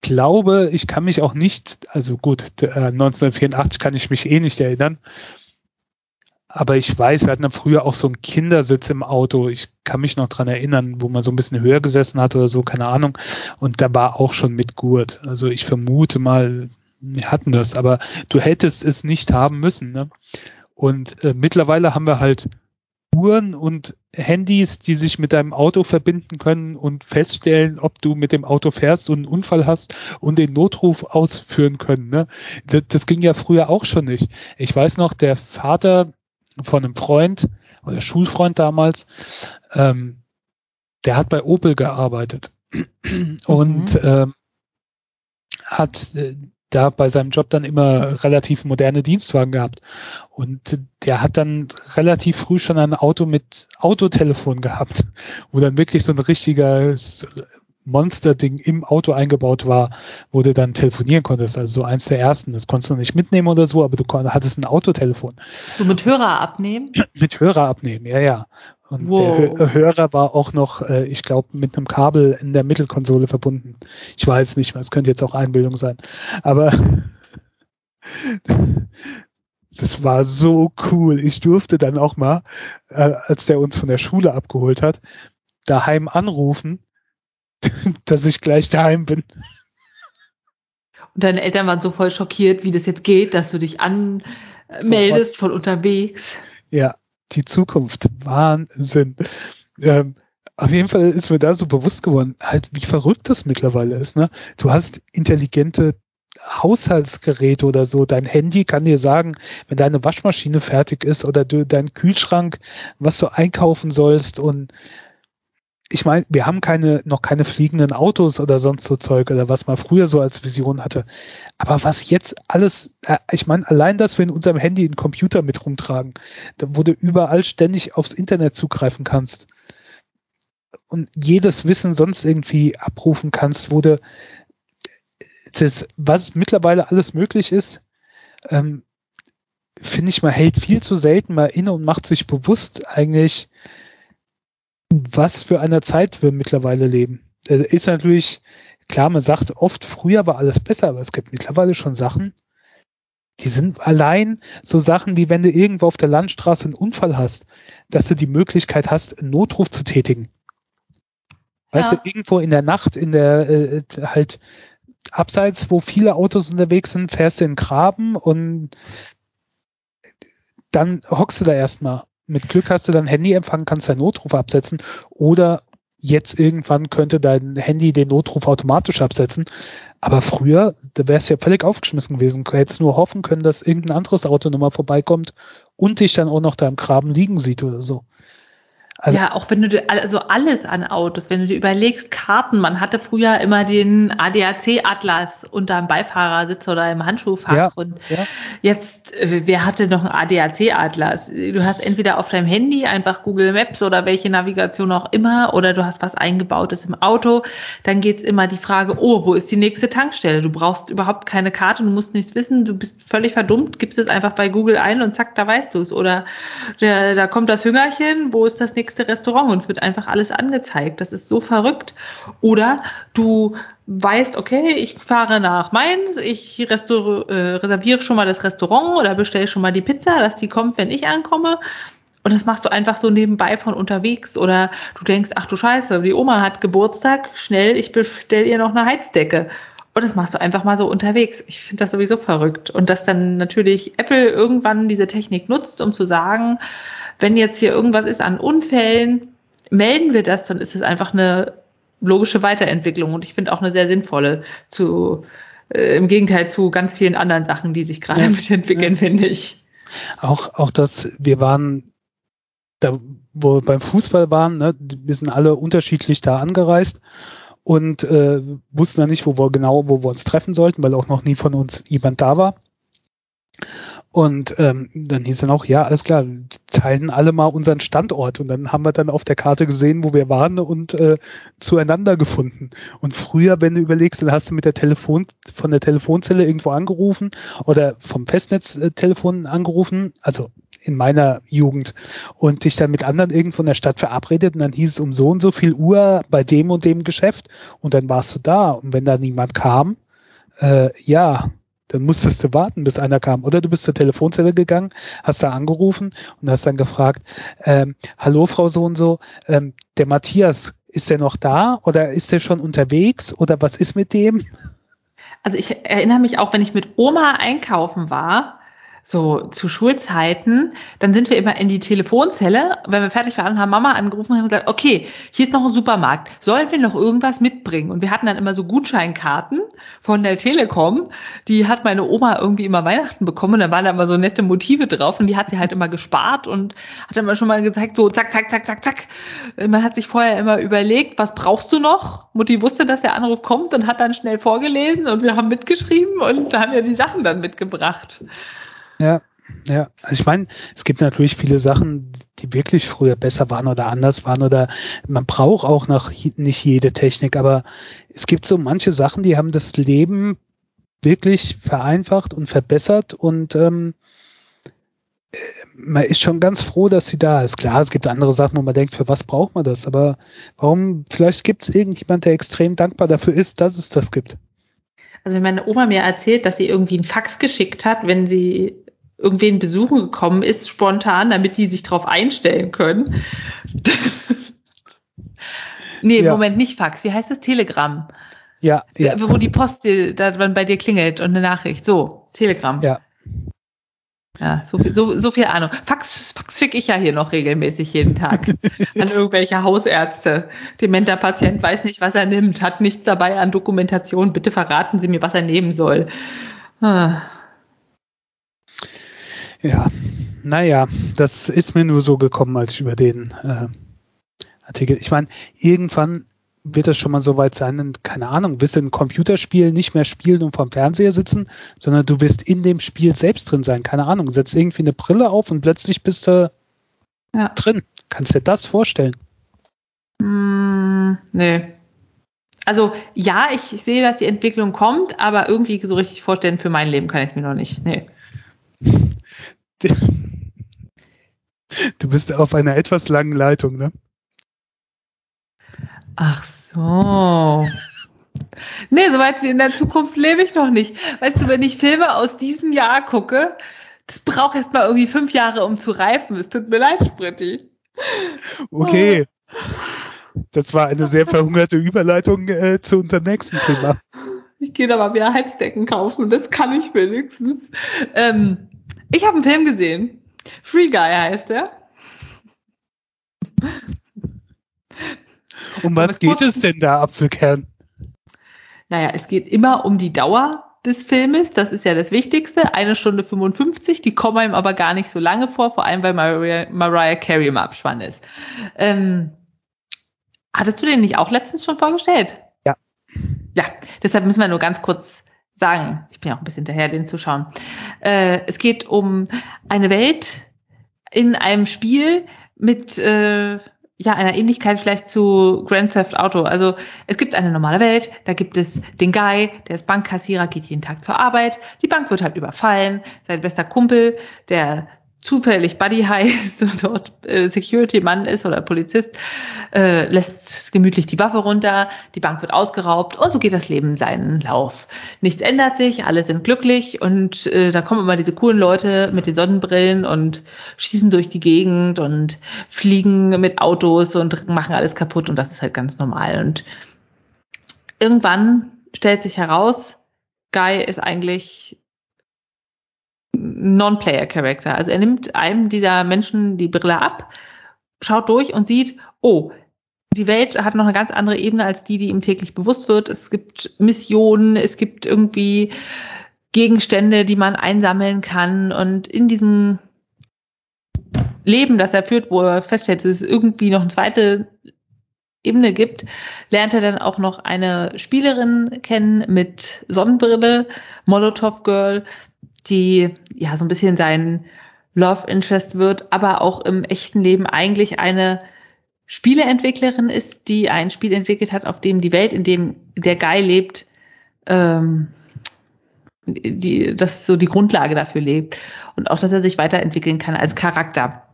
glaube, ich kann mich auch nicht, also gut, äh, 1984 kann ich mich eh nicht erinnern. Aber ich weiß, wir hatten dann früher auch so einen Kindersitz im Auto. Ich kann mich noch dran erinnern, wo man so ein bisschen höher gesessen hat oder so, keine Ahnung. Und da war auch schon mit Gurt. Also ich vermute mal, wir hatten das, aber du hättest es nicht haben müssen. Ne? Und äh, mittlerweile haben wir halt Uhren und Handys, die sich mit deinem Auto verbinden können und feststellen, ob du mit dem Auto fährst und einen Unfall hast und den Notruf ausführen können. Ne? Das, das ging ja früher auch schon nicht. Ich weiß noch, der Vater von einem Freund oder Schulfreund damals, ähm, der hat bei Opel gearbeitet und mhm. ähm, hat äh, da bei seinem Job dann immer relativ moderne Dienstwagen gehabt. Und der hat dann relativ früh schon ein Auto mit Autotelefon gehabt, wo dann wirklich so ein richtiges Monster-Ding im Auto eingebaut war, wo du dann telefonieren konntest. Also so eins der ersten. Das konntest du nicht mitnehmen oder so, aber du hattest ein Autotelefon. So mit Hörer abnehmen? mit Hörer abnehmen, ja, ja. Und wow. der Hörer war auch noch, äh, ich glaube, mit einem Kabel in der Mittelkonsole verbunden. Ich weiß nicht mehr, es könnte jetzt auch Einbildung sein. Aber das war so cool. Ich durfte dann auch mal, äh, als der uns von der Schule abgeholt hat, daheim anrufen dass ich gleich daheim bin. Und deine Eltern waren so voll schockiert, wie das jetzt geht, dass du dich anmeldest von unterwegs. Ja, die Zukunft. Wahnsinn. Ähm, auf jeden Fall ist mir da so bewusst geworden, halt, wie verrückt das mittlerweile ist. Ne? Du hast intelligente Haushaltsgeräte oder so. Dein Handy kann dir sagen, wenn deine Waschmaschine fertig ist oder du dein Kühlschrank, was du einkaufen sollst und ich meine, wir haben keine, noch keine fliegenden Autos oder sonst so Zeug oder was man früher so als Vision hatte. Aber was jetzt alles, äh, ich meine, allein, dass wir in unserem Handy einen Computer mit rumtragen, wo du überall ständig aufs Internet zugreifen kannst und jedes Wissen sonst irgendwie abrufen kannst, wo du, das, was mittlerweile alles möglich ist, ähm, finde ich, man hält viel zu selten mal inne und macht sich bewusst eigentlich, was für einer Zeit wir mittlerweile leben. Ist natürlich, klar, man sagt oft, früher war alles besser, aber es gibt mittlerweile schon Sachen, die sind allein so Sachen wie wenn du irgendwo auf der Landstraße einen Unfall hast, dass du die Möglichkeit hast, einen Notruf zu tätigen. Weißt Ja. du, irgendwo in der Nacht, in der äh, halt abseits, wo viele Autos unterwegs sind, fährst du in den Graben und dann hockst du da erstmal. Mit Glück hast du dann Handyempfang, kannst deinen Notruf absetzen oder jetzt irgendwann könnte dein Handy den Notruf automatisch absetzen. Aber früher, da wärst du ja völlig aufgeschmissen gewesen. Du hättest nur hoffen können, dass irgendein anderes Auto nochmal vorbeikommt und dich dann auch noch da im Graben liegen sieht oder so. Also- ja, auch wenn du dir, also alles an Autos, wenn du dir überlegst, Karten, man hatte früher immer den ADAC-Atlas unterm Beifahrersitz oder im Handschuhfach Ja. und Ja. Jetzt, äh, wer hatte noch einen ADAC-Atlas? Du hast entweder auf deinem Handy einfach Google Maps oder welche Navigation auch immer, oder du hast was eingebautes im Auto. Dann geht's immer die Frage, oh, wo ist die nächste Tankstelle? Du brauchst überhaupt keine Karte, du musst nichts wissen, du bist völlig verdummt, gibst es einfach bei Google ein und zack, da weißt du es. Oder der, da kommt das Hüngerchen, wo ist das nächste Restaurant? Und es wird einfach alles angezeigt. Das ist so verrückt. Oder du weißt, okay, ich fahre nach Mainz, ich äh, reserviere schon mal das Restaurant oder bestelle schon mal die Pizza, dass die kommt, wenn ich ankomme. Und das machst du einfach so nebenbei von unterwegs. Oder du denkst, ach du Scheiße, die Oma hat Geburtstag, schnell, ich bestell ihr noch eine Heizdecke. Und das machst du einfach mal so unterwegs. Ich finde das sowieso verrückt. Und dass dann natürlich Apple irgendwann diese Technik nutzt, um zu sagen, wenn jetzt hier irgendwas ist an Unfällen, melden wir das, dann ist es einfach eine logische Weiterentwicklung und ich finde auch eine sehr sinnvolle zu äh, im Gegenteil zu ganz vielen anderen Sachen, die sich gerade Ja. mitentwickeln, Ja. finde ich. Auch, auch das, wir waren da, wo wir beim Fußball waren, ne, wir sind alle unterschiedlich da angereist und äh, wussten dann nicht, wo wir genau, wo wir uns treffen sollten, weil auch noch nie von uns jemand da war. Und ähm, dann hieß dann auch, ja, alles klar, teilen alle mal unseren Standort. Und dann haben wir dann auf der Karte gesehen, wo wir waren und äh, zueinander gefunden. Und früher, wenn du überlegst, dann hast du mit der Telefon, von der Telefonzelle irgendwo angerufen oder vom Festnetztelefon angerufen, also in meiner Jugend, und dich dann mit anderen irgendwo in der Stadt verabredet und dann hieß es um so und so viel Uhr bei dem und dem Geschäft und dann warst du da. Und wenn da niemand kam, äh, ja, dann musstest du warten, bis einer kam. Oder du bist zur Telefonzelle gegangen, hast da angerufen und hast dann gefragt, ähm, hallo Frau so und so, ähm, der Matthias, ist der noch da oder ist der schon unterwegs oder was ist mit dem? Also ich erinnere mich auch, wenn ich mit Oma einkaufen war, so zu Schulzeiten, dann sind wir immer in die Telefonzelle. Wenn wir fertig waren, haben Mama angerufen und haben gesagt, okay, hier ist noch ein Supermarkt. Sollen wir noch irgendwas mitbringen? Und wir hatten dann immer so Gutscheinkarten von der Telekom. Die hat meine Oma irgendwie immer Weihnachten bekommen. Da waren da immer so nette Motive drauf. Und die hat sie halt immer gespart und hat immer schon mal gezeigt, so zack, zack, zack, zack, zack. Man hat sich vorher immer überlegt, was brauchst du noch? Mutti wusste, dass der Anruf kommt und hat dann schnell vorgelesen und wir haben mitgeschrieben und haben ja die Sachen dann mitgebracht. Ja, ja. Also ich meine, es gibt natürlich viele Sachen, die wirklich früher besser waren oder anders waren oder man braucht auch noch nicht jede Technik, aber es gibt so manche Sachen, die haben das Leben wirklich vereinfacht und verbessert und ähm, äh, man ist schon ganz froh, dass sie da ist. Klar, es gibt andere Sachen, wo man denkt, für was braucht man das? Aber warum, vielleicht gibt es irgendjemand, der extrem dankbar dafür ist, dass es das gibt. Also wenn meine Oma mir erzählt, dass sie irgendwie einen Fax geschickt hat, wenn sie irgendwen besuchen gekommen ist, spontan, damit die sich darauf einstellen können. nee, Ja. Moment, nicht Fax. Wie heißt das? Telegramm. Ja, ja, Da, wo die Post da dann bei dir klingelt und eine Nachricht. So, Telegramm. ja. Ja, so viel, so, so viel Ahnung. Fax, Fax schicke ich ja hier noch regelmäßig jeden Tag an irgendwelche Hausärzte. Dementer Patient weiß nicht, was er nimmt, hat nichts dabei an Dokumentation. Bitte verraten Sie mir, was er nehmen soll. Ah. Ja, naja, das ist mir nur so gekommen, als ich über den äh, Artikel. Ich meine, irgendwann wird das schon mal so weit sein, und, keine Ahnung, wirst du ein Computerspiel nicht mehr spielen und vorm Fernseher sitzen, sondern du wirst in dem Spiel selbst drin sein. Keine Ahnung, setzt irgendwie eine Brille auf und plötzlich bist du Ja. drin. Kannst dir das vorstellen? Hm, nee. Also ja, ich sehe, dass die Entwicklung kommt, aber irgendwie so richtig vorstellen für mein Leben kann ich es mir noch nicht. Nee. Du bist auf einer etwas langen Leitung, ne? Ach so. Nee, soweit wie in der Zukunft lebe ich noch nicht. Weißt du, wenn ich Filme aus diesem Jahr gucke, das braucht erst mal irgendwie fünf Jahre, um zu reifen. Es tut mir leid, Spritti. Okay. Das war eine sehr verhungerte Überleitung äh, zu unserem nächsten Thema. Ich gehe da mal wieder Heizdecken kaufen, das kann ich wenigstens. Ähm, ich habe einen Film gesehen. Free Guy heißt er. Um was geht es denn da, Apfelkern? Naja, es geht immer um die Dauer des Filmes. Das ist ja das Wichtigste. Eine Stunde 55. Die kommen einem aber gar nicht so lange vor, vor allem weil Mariah, Mariah Carey im Abspann ist. Ähm, hattest du den nicht auch letztens schon vorgestellt? Ja. Ja, deshalb müssen wir nur ganz kurz sagen. Ich bin ja auch ein bisschen hinterher, den zu schauen. Äh, es geht um eine Welt in einem Spiel mit äh, ja, einer Ähnlichkeit vielleicht zu Grand Theft Auto. Also es gibt eine normale Welt, da gibt es den Guy, der ist Bankkassierer, geht jeden Tag zur Arbeit, die Bank wird halt überfallen, sein bester Kumpel, der zufällig Buddy heißt und dort äh, Security-Mann ist oder Polizist, äh, lässt gemütlich die Waffe runter, die Bank wird ausgeraubt und so geht das Leben seinen Lauf. Nichts ändert sich, alle sind glücklich und äh, da kommen immer diese coolen Leute mit den Sonnenbrillen und schießen durch die Gegend und fliegen mit Autos und machen alles kaputt und das ist halt ganz normal. Und irgendwann stellt sich heraus, Guy ist eigentlich Non-Player-Character. Also er nimmt einem dieser Menschen die Brille ab, schaut durch und sieht, oh, die Welt hat noch eine ganz andere Ebene als die, die ihm täglich bewusst wird. Es gibt Missionen, es gibt irgendwie Gegenstände, die man einsammeln kann. Und in diesem Leben, das er führt, wo er feststellt, dass es irgendwie noch eine zweite Ebene gibt, lernt er dann auch noch eine Spielerin kennen mit Sonnenbrille, Molotov Girl, die ja so ein bisschen sein Love Interest wird, aber auch im echten Leben eigentlich eine Spieleentwicklerin ist, die ein Spiel entwickelt hat, auf dem die Welt, in dem der Guy lebt, ähm, die, das so die Grundlage dafür lebt und auch, dass er sich weiterentwickeln kann als Charakter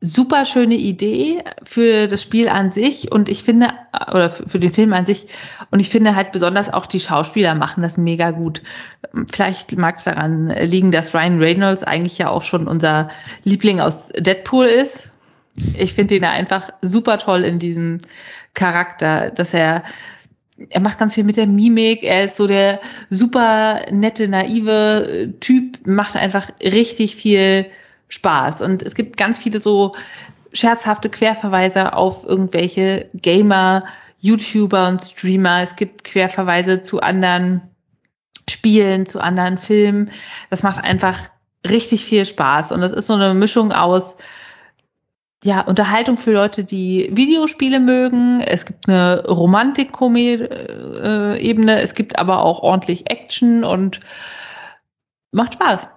super schöne Idee für das Spiel an sich und ich finde, oder für den Film an sich, und ich finde halt besonders auch die Schauspieler machen das mega gut. Vielleicht mag es daran liegen, dass Ryan Reynolds eigentlich ja auch schon unser Liebling aus Deadpool ist. Ich finde ihn einfach super toll in diesem Charakter, dass er er macht ganz viel mit der Mimik, er ist so der super nette, naive Typ, macht einfach richtig viel Spaß. Und es gibt ganz viele so scherzhafte Querverweise auf irgendwelche Gamer, YouTuber und Streamer. Es gibt Querverweise zu anderen Spielen, zu anderen Filmen. Das macht einfach richtig viel Spaß. Und das ist so eine Mischung aus ja, Unterhaltung für Leute, die Videospiele mögen. Es gibt eine Romantik-Ebene. Es gibt aber auch ordentlich Action und macht Spaß.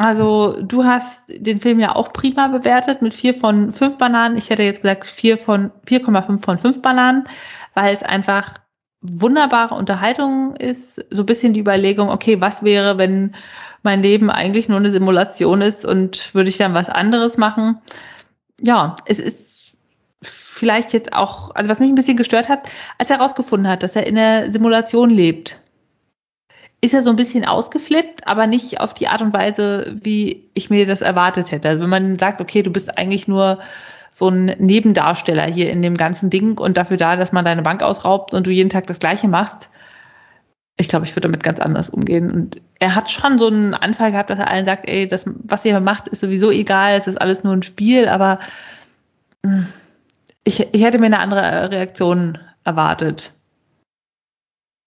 Also du hast den Film ja auch prima bewertet mit vier von fünf Bananen. Ich hätte jetzt gesagt vier von 4,5 von fünf Bananen, weil es einfach wunderbare Unterhaltung ist. So ein bisschen die Überlegung, okay, was wäre, wenn mein Leben eigentlich nur eine Simulation ist und würde ich dann was anderes machen? Ja, es ist vielleicht jetzt auch, also was mich ein bisschen gestört hat, als er herausgefunden hat, dass er in der Simulation lebt ist er so ein bisschen ausgeflippt, aber nicht auf die Art und Weise, wie ich mir das erwartet hätte. Also wenn man sagt, okay, du bist eigentlich nur so ein Nebendarsteller hier in dem ganzen Ding und dafür da, dass man deine Bank ausraubt und du jeden Tag das Gleiche machst. Ich glaube, ich würde damit ganz anders umgehen. Und er hat schon so einen Anfall gehabt, dass er allen sagt, ey, das, was ihr macht, ist sowieso egal, es ist alles nur ein Spiel, aber hm, ich, ich hätte mir eine andere Reaktion erwartet.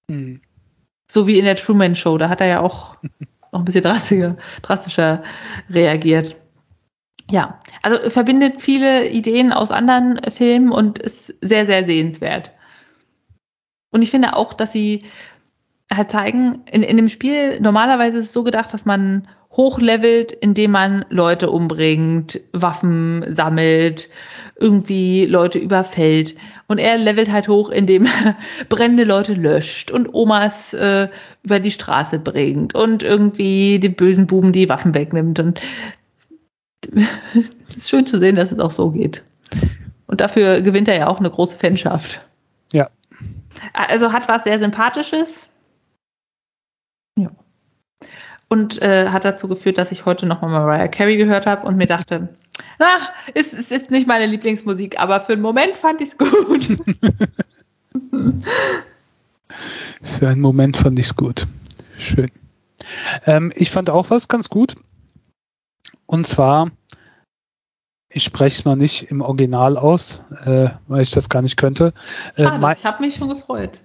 Hm. So wie in der Truman Show, da hat er ja auch noch ein bisschen drastischer, drastischer reagiert. Ja, also verbindet viele Ideen aus anderen Filmen und ist sehr, sehr sehenswert. Und ich finde auch, dass sie halt zeigen, in, in dem Spiel, normalerweise ist es so gedacht, dass man hochlevelt, indem man Leute umbringt, Waffen sammelt, irgendwie Leute überfällt. Und er levelt halt hoch, indem er brennende Leute löscht und Omas äh, über die Straße bringt und irgendwie den bösen Buben die Waffen wegnimmt. Und es ist schön zu sehen, dass es auch so geht. Und dafür gewinnt er ja auch eine große Fanschaft. Ja. Also hat was sehr Sympathisches. Ja. Und äh, hat dazu geführt, dass ich heute nochmal Mariah Carey gehört habe und mir dachte, na, es ist, ist nicht meine Lieblingsmusik, aber für einen Moment fand ich es gut. für einen Moment fand ich es gut. Schön. Ähm, ich fand auch was ganz gut. Und zwar, ich spreche es mal nicht im Original aus, äh, weil ich das gar nicht könnte. Äh, Schade, my, ich habe mich schon gefreut.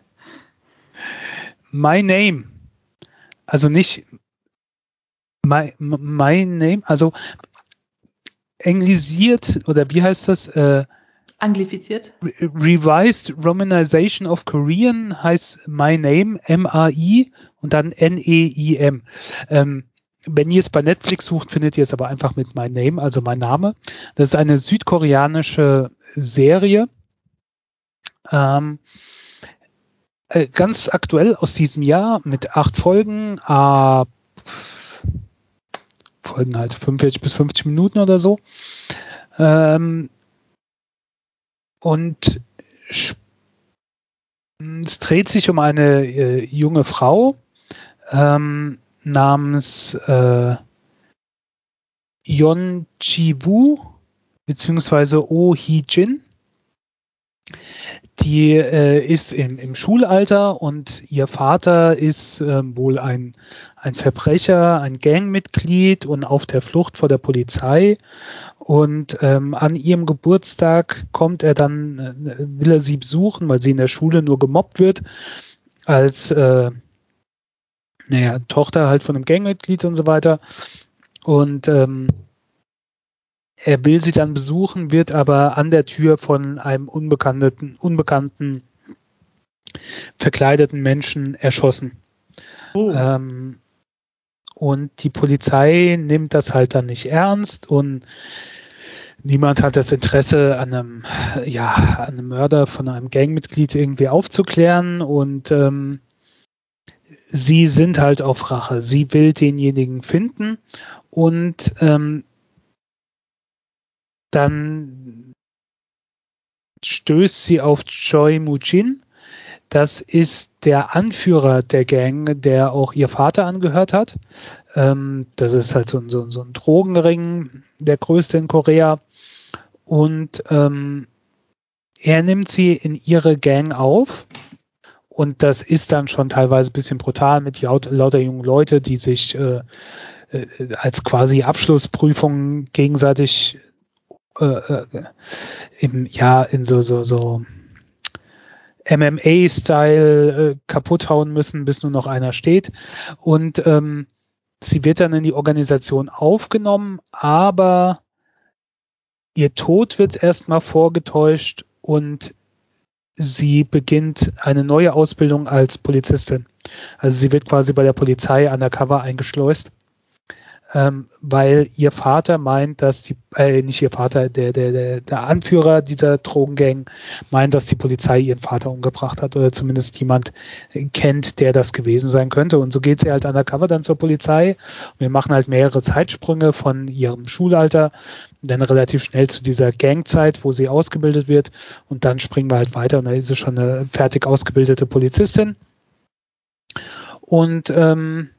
My Name. Also nicht My, my Name, also englisiert oder wie heißt das? Äh, Anglifiziert. Revised Romanization of Korean heißt My Name, M-A-I und dann N-E-I-M. Ähm, wenn ihr es bei Netflix sucht, findet ihr es aber einfach mit My Name, also mein Name. Das ist eine südkoreanische Serie. Ähm, äh, ganz aktuell aus diesem Jahr mit acht Folgen, äh, Folgen halt 45 bis 50 Minuten oder so. Ähm, und es dreht sich um eine äh, junge Frau ähm, namens äh, Yon Chi-woo beziehungsweise Oh Hee-jin. Die äh, ist im, im Schulalter und ihr Vater ist äh, wohl ein, ein Verbrecher, ein Gangmitglied und auf der Flucht vor der Polizei. Und ähm, an ihrem Geburtstag kommt er dann, äh, will er sie besuchen, weil sie in der Schule nur gemobbt wird, als äh, naja, Tochter halt von einem Gangmitglied und so weiter. Und ähm, er will sie dann besuchen, wird aber an der Tür von einem unbekannten, unbekannten verkleideten Menschen erschossen. Oh. Ähm, und die Polizei nimmt das halt dann nicht ernst und niemand hat das Interesse, an einem, ja, an einem Mörder von einem Gangmitglied irgendwie aufzuklären und ähm, sie sind halt auf Rache. Sie will denjenigen finden und ähm, dann stößt sie auf Choi Mujin. Das ist der Anführer der Gang, der auch ihr Vater angehört hat. Ähm, das ist halt so, so, so ein Drogenring, der größte in Korea. Und ähm, er nimmt sie in ihre Gang auf. Und das ist dann schon teilweise ein bisschen brutal mit laut, lauter jungen Leute, die sich äh, äh, als quasi Abschlussprüfung gegenseitig äh, äh, im, ja, in so, so, so MMA-Style äh, kaputt hauen müssen, bis nur noch einer steht. Und ähm, sie wird dann in die Organisation aufgenommen, aber ihr Tod wird erstmal vorgetäuscht und sie beginnt eine neue Ausbildung als Polizistin. Also sie wird quasi bei der Polizei undercover eingeschleust, ähm, weil ihr Vater meint, dass die, äh, nicht ihr Vater, der, der, der, der Anführer dieser Drogengang meint, dass die Polizei ihren Vater umgebracht hat oder zumindest jemand kennt, der das gewesen sein könnte. Und so geht sie halt undercover dann zur Polizei. Wir machen halt mehrere Zeitsprünge von ihrem Schulalter dann relativ schnell zu dieser Gangzeit, wo sie ausgebildet wird und dann springen wir halt weiter und da ist sie schon eine fertig ausgebildete Polizistin und ähm,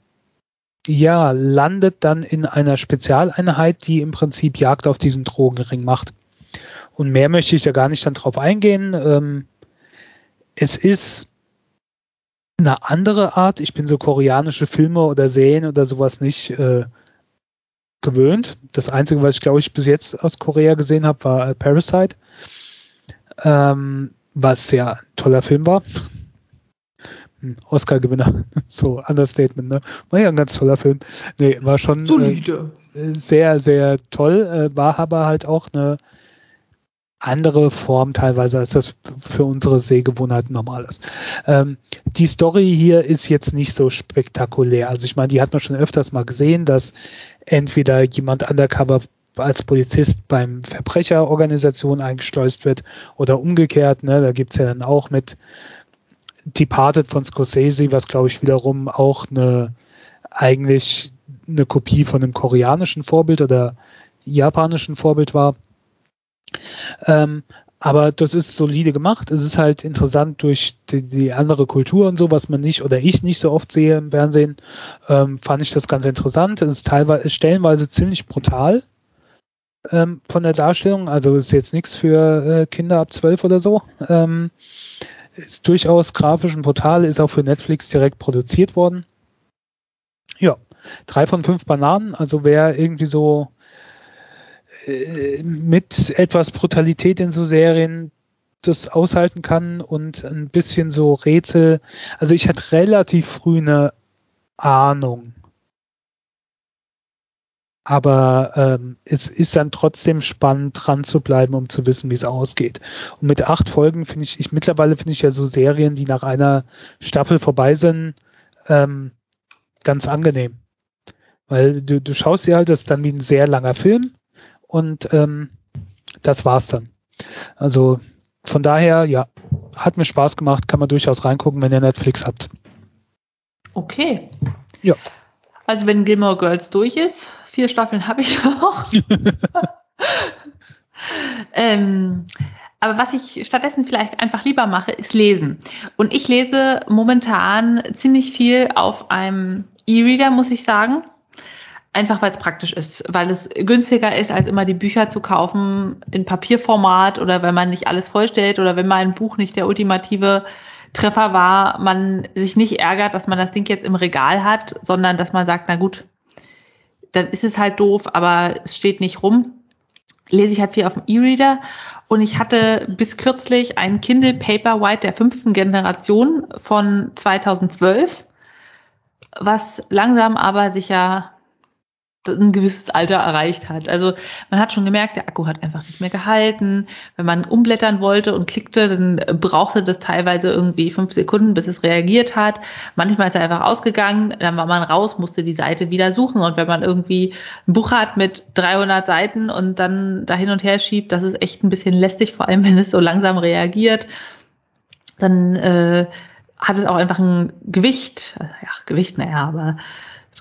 ja, landet dann in einer Spezialeinheit, die im Prinzip Jagd auf diesen Drogenring macht. Und mehr möchte ich da gar nicht dann drauf eingehen. Ähm, es ist eine andere Art. Ich bin so koreanische Filme oder Serien oder sowas nicht äh, gewöhnt. Das Einzige, was ich glaube ich bis jetzt aus Korea gesehen habe, war Parasite, ähm, was ja ein toller Film war. Oscar-Gewinner, so Understatement, ne? War ja ein ganz toller Film. Nee, war schon äh, sehr, sehr toll, äh, war aber halt auch eine andere Form teilweise, als das für unsere Sehgewohnheiten normal ist. Ähm, die Story hier ist jetzt nicht so spektakulär. Also ich meine, die hat man schon öfters mal gesehen, dass entweder jemand undercover als Polizist beim Verbrecherorganisation eingeschleust wird oder umgekehrt. Ne? Da gibt's ja dann auch mit Departed von Scorsese, was glaube ich wiederum auch eine eigentlich eine Kopie von einem koreanischen Vorbild oder japanischen Vorbild war. Ähm, aber das ist solide gemacht. Es ist halt interessant durch die, die, andere Kultur und so, was man nicht oder ich nicht so oft sehe im Fernsehen, ähm, fand ich das ganz interessant. Es ist teilweise stellenweise ziemlich brutal ähm, von der Darstellung. Also ist jetzt nichts für äh, Kinder ab zwölf oder so. Ähm, ist durchaus grafisch und brutal, ist auch für Netflix direkt produziert worden. Ja, drei von fünf Bananen. Also wer irgendwie so äh, mit etwas Brutalität in so Serien das aushalten kann und ein bisschen so Rätsel. Also ich hatte relativ früh eine Ahnung. Aber ähm, es ist dann trotzdem spannend, dran zu bleiben, um zu wissen, wie es ausgeht. Und mit acht Folgen finde ich, ich mittlerweile finde ich ja so Serien, die nach einer Staffel vorbei sind, ähm, ganz angenehm. Weil du, du schaust dir halt, das ist dann wie ein sehr langer Film und ähm, das war's dann. Also von daher, ja, hat mir Spaß gemacht, kann man durchaus reingucken, wenn ihr Netflix habt. Okay. Ja. Also wenn Gilmore Girls durch ist, vier Staffeln habe ich noch. ähm, aber was ich stattdessen vielleicht einfach lieber mache, ist lesen. Und ich lese momentan ziemlich viel auf einem E-Reader, muss ich sagen. Einfach weil es praktisch ist, weil es günstiger ist, als immer die Bücher zu kaufen in Papierformat oder wenn man nicht alles vollstellt oder wenn mal ein Buch nicht der ultimative Treffer war, man sich nicht ärgert, dass man das Ding jetzt im Regal hat, sondern dass man sagt, na gut, dann ist es halt doof, aber es steht nicht rum. Lese ich halt viel auf dem E-Reader und ich hatte bis kürzlich ein Kindle Paperwhite der fünften Generation von 2012, was langsam aber sicher ein gewisses Alter erreicht hat. Also man hat schon gemerkt, der Akku hat einfach nicht mehr gehalten. Wenn man umblättern wollte und klickte, dann brauchte das teilweise irgendwie fünf Sekunden, bis es reagiert hat. Manchmal ist er einfach ausgegangen, dann war man raus, musste die Seite wieder suchen. Und wenn man irgendwie ein Buch hat mit 300 Seiten und dann da hin und her schiebt, das ist echt ein bisschen lästig, vor allem wenn es so langsam reagiert. Dann äh, hat es auch einfach ein Gewicht, ja, Gewicht, naja, aber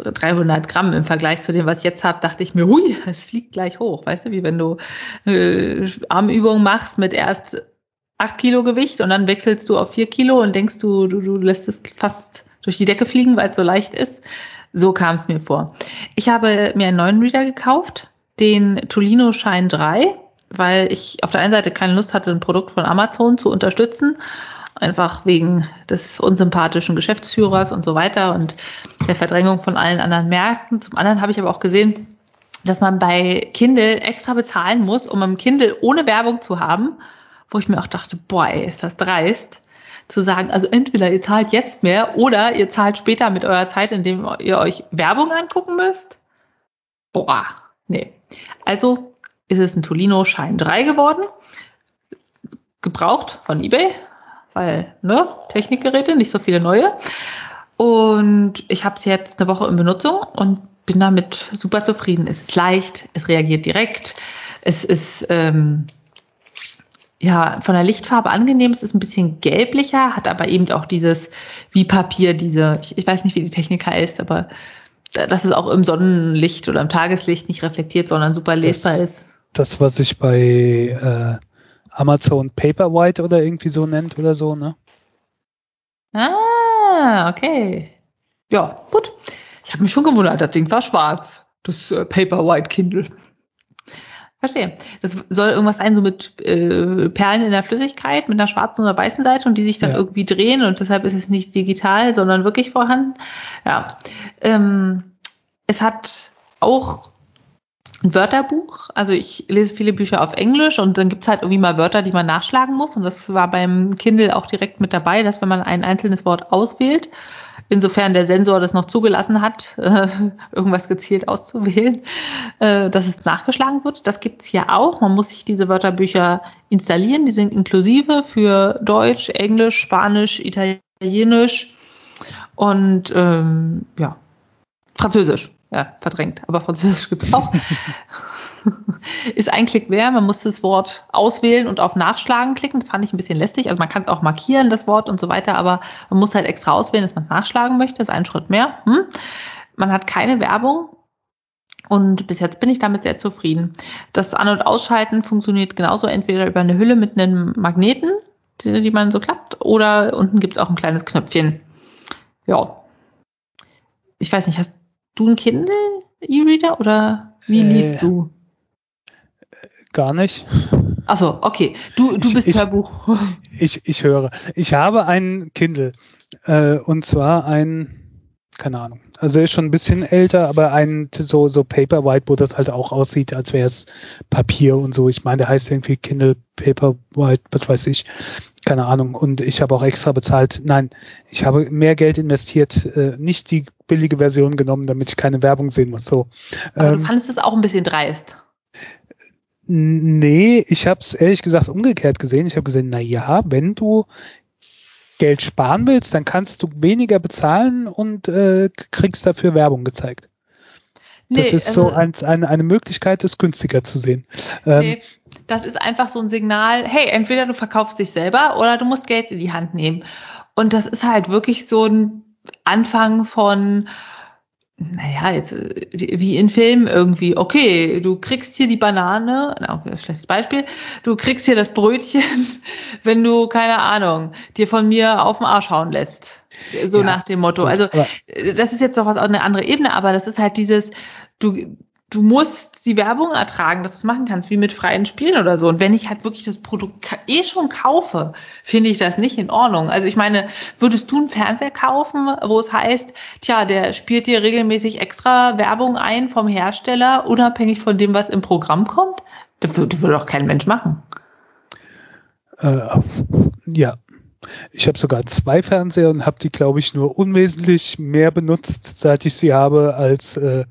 300 Gramm im Vergleich zu dem, was ich jetzt habe, dachte ich mir, hui, es fliegt gleich hoch. Weißt du, wie wenn du äh, Armübungen machst mit erst 8 Kilo Gewicht und dann wechselst du auf 4 Kilo und denkst du, du, du lässt es fast durch die Decke fliegen, weil es so leicht ist. So kam es mir vor. Ich habe mir einen neuen Reader gekauft, den Tolino Shine 3, weil ich auf der einen Seite keine Lust hatte, ein Produkt von Amazon zu unterstützen einfach wegen des unsympathischen Geschäftsführers und so weiter und der Verdrängung von allen anderen Märkten. Zum anderen habe ich aber auch gesehen, dass man bei Kindle extra bezahlen muss, um im Kindle ohne Werbung zu haben, wo ich mir auch dachte, boah, ey, ist das dreist, zu sagen, also entweder ihr zahlt jetzt mehr oder ihr zahlt später mit eurer Zeit, indem ihr euch Werbung angucken müsst. Boah, nee. Also ist es ein Tolino Shine 3 geworden, gebraucht von eBay, weil, ne, Technikgeräte, nicht so viele neue. Und ich habe es jetzt eine Woche in Benutzung und bin damit super zufrieden. Es ist leicht, es reagiert direkt, es ist ähm, ja von der Lichtfarbe angenehm, es ist ein bisschen gelblicher, hat aber eben auch dieses wie Papier, diese, ich, ich weiß nicht, wie die Technik heißt, aber dass es auch im Sonnenlicht oder im Tageslicht nicht reflektiert, sondern super lesbar das, ist. Das, was ich bei äh, Amazon Paperwhite oder irgendwie so nennt oder so, ne? Ah, okay. Ja, gut. Ich habe mich schon gewundert, das Ding war schwarz. Das äh, Paperwhite Kindle. Verstehe. Das soll irgendwas sein, so mit äh, Perlen in der Flüssigkeit, mit einer schwarzen oder weißen Seite und die sich dann ja. irgendwie drehen und deshalb ist es nicht digital, sondern wirklich vorhanden. Ja. Ähm, es hat auch ein Wörterbuch. Also ich lese viele Bücher auf Englisch und dann gibt's halt irgendwie mal Wörter, die man nachschlagen muss. Und das war beim Kindle auch direkt mit dabei, dass wenn man ein einzelnes Wort auswählt, insofern der Sensor das noch zugelassen hat, äh, irgendwas gezielt auszuwählen, äh, dass es nachgeschlagen wird. Das gibt's hier auch. Man muss sich diese Wörterbücher installieren. Die sind inklusive für Deutsch, Englisch, Spanisch, Italienisch und ähm, ja, Französisch ja, verdrängt, aber Französisch gibt's auch. ist ein Klick mehr. Man muss das Wort auswählen und auf Nachschlagen klicken. Das fand ich ein bisschen lästig. Also man kann es auch markieren, das Wort und so weiter, aber man muss halt extra auswählen, dass man nachschlagen möchte. Das ist ein Schritt mehr. Hm? Man hat keine Werbung. Und bis jetzt bin ich damit sehr zufrieden. Das An- und Ausschalten funktioniert genauso entweder über eine Hülle mit einem Magneten, die, die man so klappt, oder unten gibt es auch ein kleines Knöpfchen. Ja. Ich weiß nicht, hast du ein Kindle E-Reader oder wie liest Äh, du? Gar nicht. Achso, okay. Du, du bist ich- Hörbuch. Ich, ich höre. Ich habe einen Kindle. Äh, und zwar ein, keine Ahnung. Also er ist schon ein bisschen älter, aber ein so, so Paperwhite, wo das halt auch aussieht, als wäre es Papier und so. Ich meine, der heißt irgendwie Kindle Paperwhite, was weiß ich. Keine Ahnung. Und ich habe auch extra bezahlt. Nein, ich habe mehr Geld investiert, äh, nicht die billige Version genommen, damit ich keine Werbung sehen muss. So. Aber Ähm, du fandest es auch ein bisschen dreist. Nee, ich habe es ehrlich gesagt umgekehrt gesehen. Ich habe gesehen, na ja, wenn du Geld sparen willst, dann kannst du weniger bezahlen und äh, kriegst dafür Werbung gezeigt. Das ist so also- ein, eine, eine Möglichkeit, es günstiger zu sehen. Ähm, Nee, das ist einfach so ein Signal, hey, entweder du verkaufst dich selber oder du musst Geld in die Hand nehmen. Und das ist halt wirklich so ein Anfang von, naja, jetzt äh, wie in Filmen irgendwie, okay, du kriegst hier die Banane, na, okay, schlechtes Beispiel, du kriegst hier das Brötchen, wenn du, keine Ahnung, dir von mir auf den Arsch hauen lässt. So Ja, nach dem Motto. Also äh, das ist jetzt noch was auf eine andere Ebene, aber das ist halt dieses, du, du musst die Werbung ertragen, dass du es machen kannst, wie mit freien Spielen oder so. Und wenn ich halt wirklich das Produkt eh schon kaufe, finde ich das nicht in Ordnung. Also ich meine, würdest du einen Fernseher kaufen, wo es heißt, tja, der spielt dir regelmäßig extra Werbung ein vom Hersteller, unabhängig von dem, was im Programm kommt? Das würde, würde doch kein Mensch machen. Äh, ja. Ich habe sogar zwei Fernseher und habe die, glaube ich, nur unwesentlich mehr benutzt, seit ich sie habe, als äh,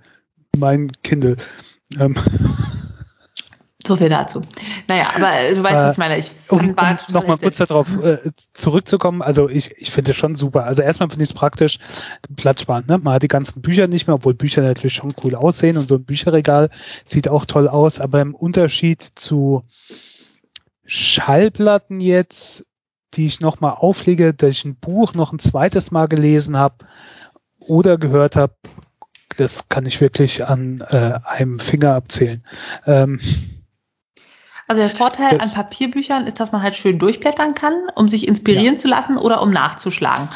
mein Kindle. Ähm, So viel dazu. Naja, aber äh, du weißt, Äh, was ich meine. Ich um, fand- um total nochmal kurz darauf äh, zurückzukommen, also ich, ich finde es schon super. Also erstmal finde ich es praktisch, Platz sparen. Ne? Man hat die ganzen Bücher nicht mehr, obwohl Bücher natürlich schon cool aussehen und so ein Bücherregal sieht auch toll aus, aber im Unterschied zu Schallplatten jetzt, die ich nochmal auflege, dass ich ein Buch noch ein zweites Mal gelesen habe oder gehört habe, das kann ich wirklich an äh, einem Finger abzählen. Ähm, Also der Vorteil Das- an Papierbüchern ist, dass man halt schön durchblättern kann, um sich inspirieren zu lassen oder um nachzuschlagen.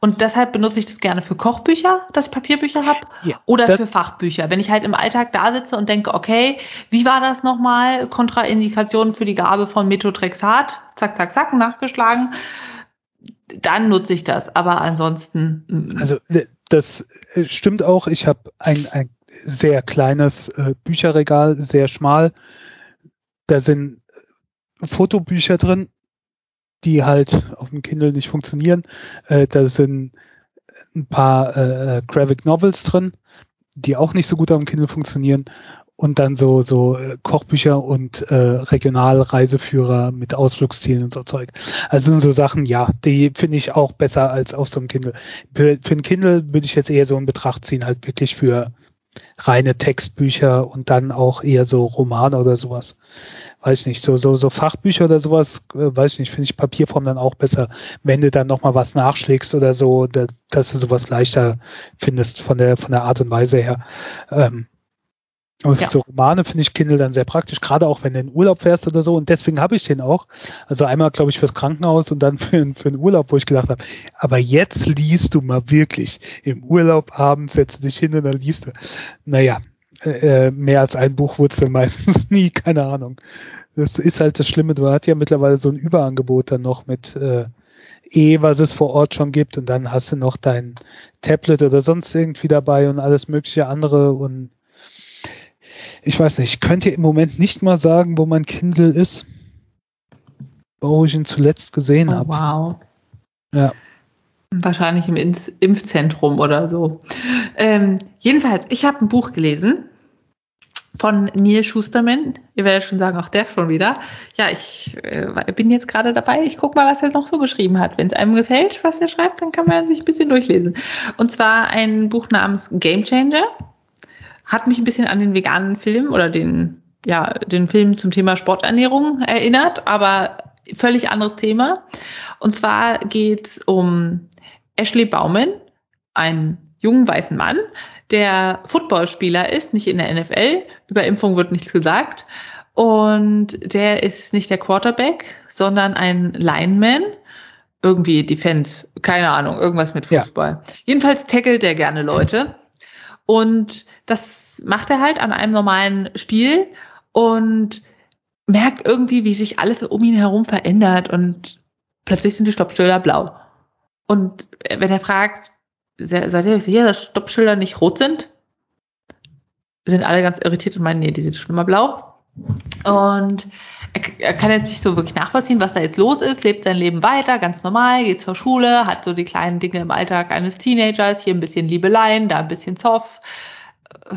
Und deshalb benutze ich das gerne für Kochbücher, dass ich Papierbücher habe, Ja, oder für Fachbücher. Wenn ich halt im Alltag da sitze und denke, okay, wie war das nochmal? Kontraindikationen für die Gabe von Methotrexat, zack, zack, zack, nachgeschlagen. Dann nutze ich das. Aber ansonsten. mm, Also äh, das äh, stimmt auch. Ich habe ein, ein sehr kleines äh, Bücherregal, sehr schmal. Da sind Fotobücher drin, die halt auf dem Kindle nicht funktionieren. Äh, da sind ein paar äh, Graphic Novels drin, die auch nicht so gut auf dem Kindle funktionieren. Und dann so, so äh, Kochbücher und äh, Regionalreiseführer mit Ausflugszielen und so Zeug. Also sind so Sachen, ja, die finde ich auch besser als auf so einem Kindle. Für, für ein Kindle würde ich jetzt eher so in Betracht ziehen, halt wirklich für reine Textbücher und dann auch eher so Romane oder sowas. Weiß ich nicht, so, so, so Fachbücher oder sowas, äh, weiß ich nicht, finde ich Papierform dann auch besser, wenn du dann nochmal was nachschlägst oder so, da, dass du sowas leichter findest von der, von der Art und Weise her. Ähm, für Ja. so Romane finde ich Kindle dann sehr praktisch, gerade auch wenn du in Urlaub fährst oder so. Und deswegen habe ich den auch. Also einmal, glaube ich, fürs Krankenhaus und dann für, für den Urlaub, wo ich gedacht habe, aber jetzt liest du mal wirklich. Im Urlaub abends setzt dich hin und dann liest du. Naja, äh, mehr als ein Buch wurde dann meistens nie, keine Ahnung. Das ist halt das Schlimme, du hast ja mittlerweile so ein Überangebot dann noch mit äh, eh, was es vor Ort schon gibt und dann hast du noch dein Tablet oder sonst irgendwie dabei und alles mögliche andere und ich weiß nicht, ich könnte im Moment nicht mal sagen, wo mein Kindle ist, wo ich ihn zuletzt gesehen Oh, habe. wow. Ja. Wahrscheinlich im Impfzentrum oder so. Ähm, jedenfalls, ich habe ein Buch gelesen von Neil Schusterman. Ihr werdet schon sagen, auch der schon wieder. Ja, ich äh, bin jetzt gerade dabei. Ich gucke mal, was er noch so geschrieben hat. Wenn es einem gefällt, was er schreibt, dann kann man sich ein bisschen durchlesen. Und zwar ein Buch namens Game Changer. Hat mich ein bisschen an den veganen Film oder den, ja, den Film zum Thema Sporternährung erinnert, aber völlig anderes Thema. Und zwar geht es um Ashley Bauman, einen jungen weißen Mann, der Footballspieler ist, nicht in der NFL. Über Impfung wird nichts gesagt. Und der ist nicht der Quarterback, sondern ein Lineman. Irgendwie Defense, keine Ahnung, irgendwas mit Fußball. Ja. Jedenfalls tackelt er gerne Leute. Und das macht er halt an einem normalen Spiel und merkt irgendwie, wie sich alles um ihn herum verändert und plötzlich sind die Stoppschilder blau. Und wenn er fragt, seid ihr sicher, dass Stoppschilder nicht rot sind? Sind alle ganz irritiert und meinen, nee, die sind schon immer blau. Und er, kann jetzt nicht so wirklich nachvollziehen, was da jetzt los ist, lebt sein Leben weiter, ganz normal, geht zur Schule, hat so die kleinen Dinge im Alltag eines Teenagers, hier ein bisschen Liebeleien, da ein bisschen Zoff, äh,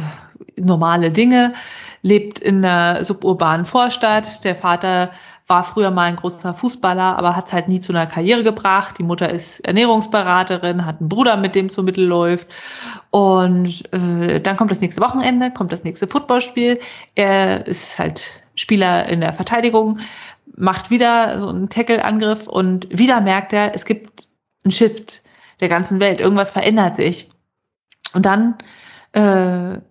normale Dinge, lebt in einer suburbanen Vorstadt, der Vater war früher mal ein großer Fußballer, aber hat es halt nie zu einer Karriere gebracht. Die Mutter ist Ernährungsberaterin, hat einen Bruder, mit dem zu Mittel läuft. Und äh, dann kommt das nächste Wochenende, kommt das nächste Footballspiel. Er ist halt Spieler in der Verteidigung, macht wieder so einen Tackle-Angriff und wieder merkt er, es gibt einen Shift der ganzen Welt. Irgendwas verändert sich. Und dann äh,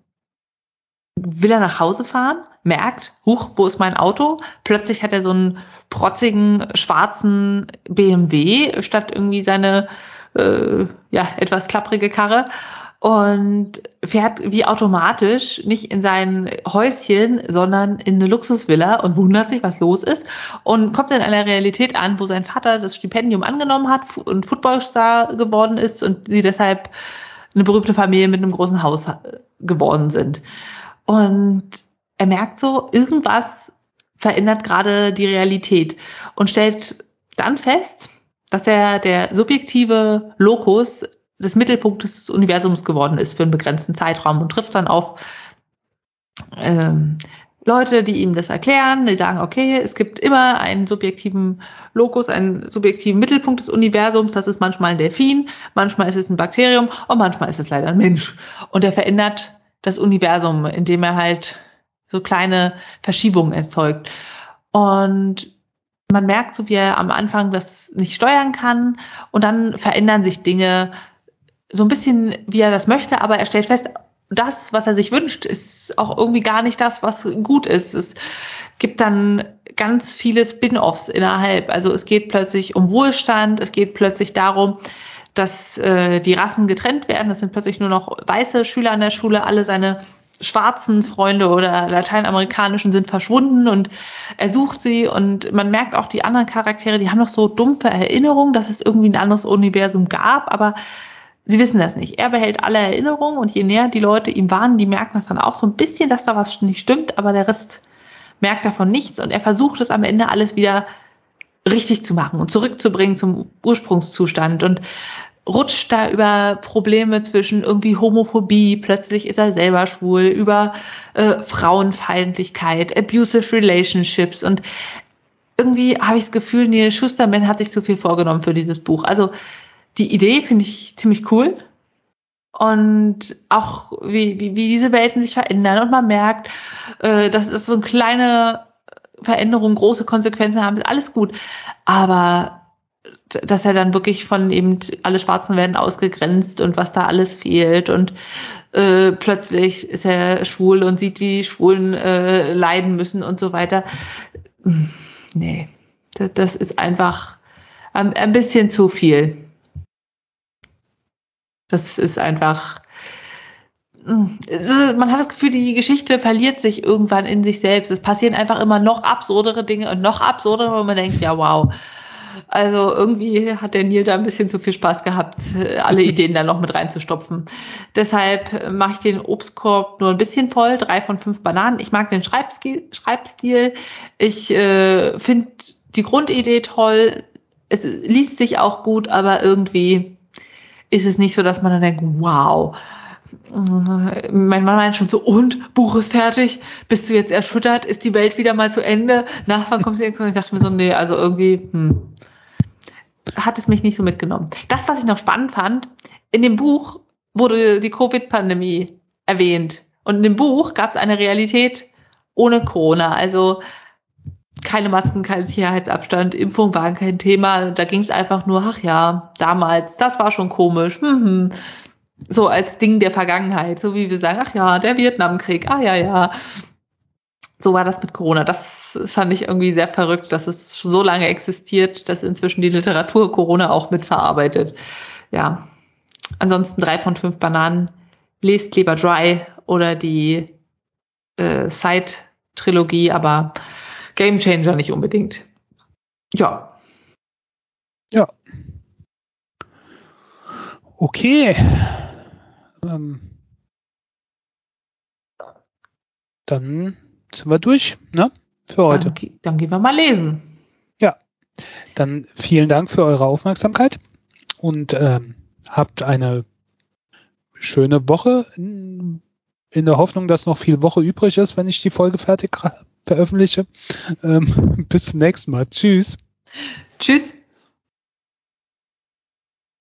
will er nach Hause fahren, merkt, huch, wo ist mein Auto? Plötzlich hat er so einen protzigen schwarzen BMW statt irgendwie seine äh, ja etwas klapprige Karre und fährt wie automatisch nicht in sein Häuschen, sondern in eine Luxusvilla und wundert sich, was los ist und kommt in einer Realität an, wo sein Vater das Stipendium angenommen hat und Footballstar geworden ist und sie deshalb eine berühmte Familie mit einem großen Haus geworden sind. Und er merkt so, irgendwas verändert gerade die Realität und stellt dann fest, dass er der subjektive Lokus des Mittelpunktes des Universums geworden ist für einen begrenzten Zeitraum und trifft dann auf ähm, Leute, die ihm das erklären, die sagen, okay, es gibt immer einen subjektiven Lokus, einen subjektiven Mittelpunkt des Universums, das ist manchmal ein Delfin, manchmal ist es ein Bakterium und manchmal ist es leider ein Mensch. Und er verändert das Universum, indem er halt so kleine Verschiebungen erzeugt. Und man merkt so, wie er am Anfang das nicht steuern kann und dann verändern sich Dinge so ein bisschen, wie er das möchte, aber er stellt fest, das, was er sich wünscht, ist auch irgendwie gar nicht das, was gut ist. Es gibt dann ganz viele Spin-offs innerhalb. Also es geht plötzlich um Wohlstand, es geht plötzlich darum, dass äh, die Rassen getrennt werden. Es sind plötzlich nur noch weiße Schüler an der Schule, alle seine schwarzen Freunde oder lateinamerikanischen sind verschwunden und er sucht sie und man merkt auch die anderen Charaktere, die haben noch so dumpfe Erinnerungen, dass es irgendwie ein anderes Universum gab, aber sie wissen das nicht. Er behält alle Erinnerungen und je näher die Leute ihm waren, die merken das dann auch so ein bisschen, dass da was nicht stimmt, aber der Rest merkt davon nichts und er versucht es am Ende alles wieder richtig zu machen und zurückzubringen zum Ursprungszustand und rutscht da über Probleme zwischen irgendwie Homophobie, plötzlich ist er selber schwul, über äh, Frauenfeindlichkeit, abusive relationships und irgendwie habe ich das Gefühl, Neil Schusterman hat sich zu viel vorgenommen für dieses Buch. Also die Idee finde ich ziemlich cool und auch wie, wie, wie diese Welten sich verändern und man merkt, äh, dass es so eine kleine Veränderungen große Konsequenzen haben, ist alles gut. Aber dass er dann wirklich von eben alle Schwarzen werden ausgegrenzt und was da alles fehlt und äh, plötzlich ist er schwul und sieht, wie die Schwulen äh, leiden müssen und so weiter. Nee, das, das ist einfach ein, ein bisschen zu viel. Das ist einfach man hat das Gefühl, die Geschichte verliert sich irgendwann in sich selbst. Es passieren einfach immer noch absurdere Dinge und noch absurdere, wo man denkt, ja, wow. Also irgendwie hat der Neil da ein bisschen zu viel Spaß gehabt, alle Ideen da noch mit reinzustopfen. Deshalb mache ich den Obstkorb nur ein bisschen voll, drei von fünf Bananen. Ich mag den Schreibstil. Ich äh, finde die Grundidee toll. Es liest sich auch gut, aber irgendwie ist es nicht so, dass man dann denkt, wow mein Mann meint schon so, und, Buch ist fertig, bist du jetzt erschüttert, ist die Welt wieder mal zu Ende, nach wann kommst du? Und ich dachte mir so, nee, also irgendwie, hm, hat es mich nicht so mitgenommen. Das, was ich noch spannend fand, in dem Buch wurde die Covid-Pandemie erwähnt. Und in dem Buch gab es eine Realität ohne Corona. Also keine Masken, kein Sicherheitsabstand, Impfung war kein Thema. Da ging es einfach nur, ach ja, damals, das war schon komisch. Hm, hm so als Ding der Vergangenheit, so wie wir sagen, ach ja, der Vietnamkrieg, ah ja, ja. So war das mit Corona. Das fand ich irgendwie sehr verrückt, dass es so lange existiert, dass inzwischen die Literatur Corona auch mitverarbeitet. Ja. Ansonsten drei von fünf Bananen. Lest lieber Dry oder die äh, Side-Trilogie, aber Game Changer nicht unbedingt. Ja. Ja. Okay. Ähm, dann sind wir durch, ne? Für heute. Dann, dann gehen wir mal lesen. Ja. Dann vielen Dank für eure Aufmerksamkeit und ähm, habt eine schöne Woche in, in, der Hoffnung, dass noch viel Woche übrig ist, wenn ich die Folge fertig veröffentliche. Ähm, bis zum nächsten Mal. Tschüss. Tschüss.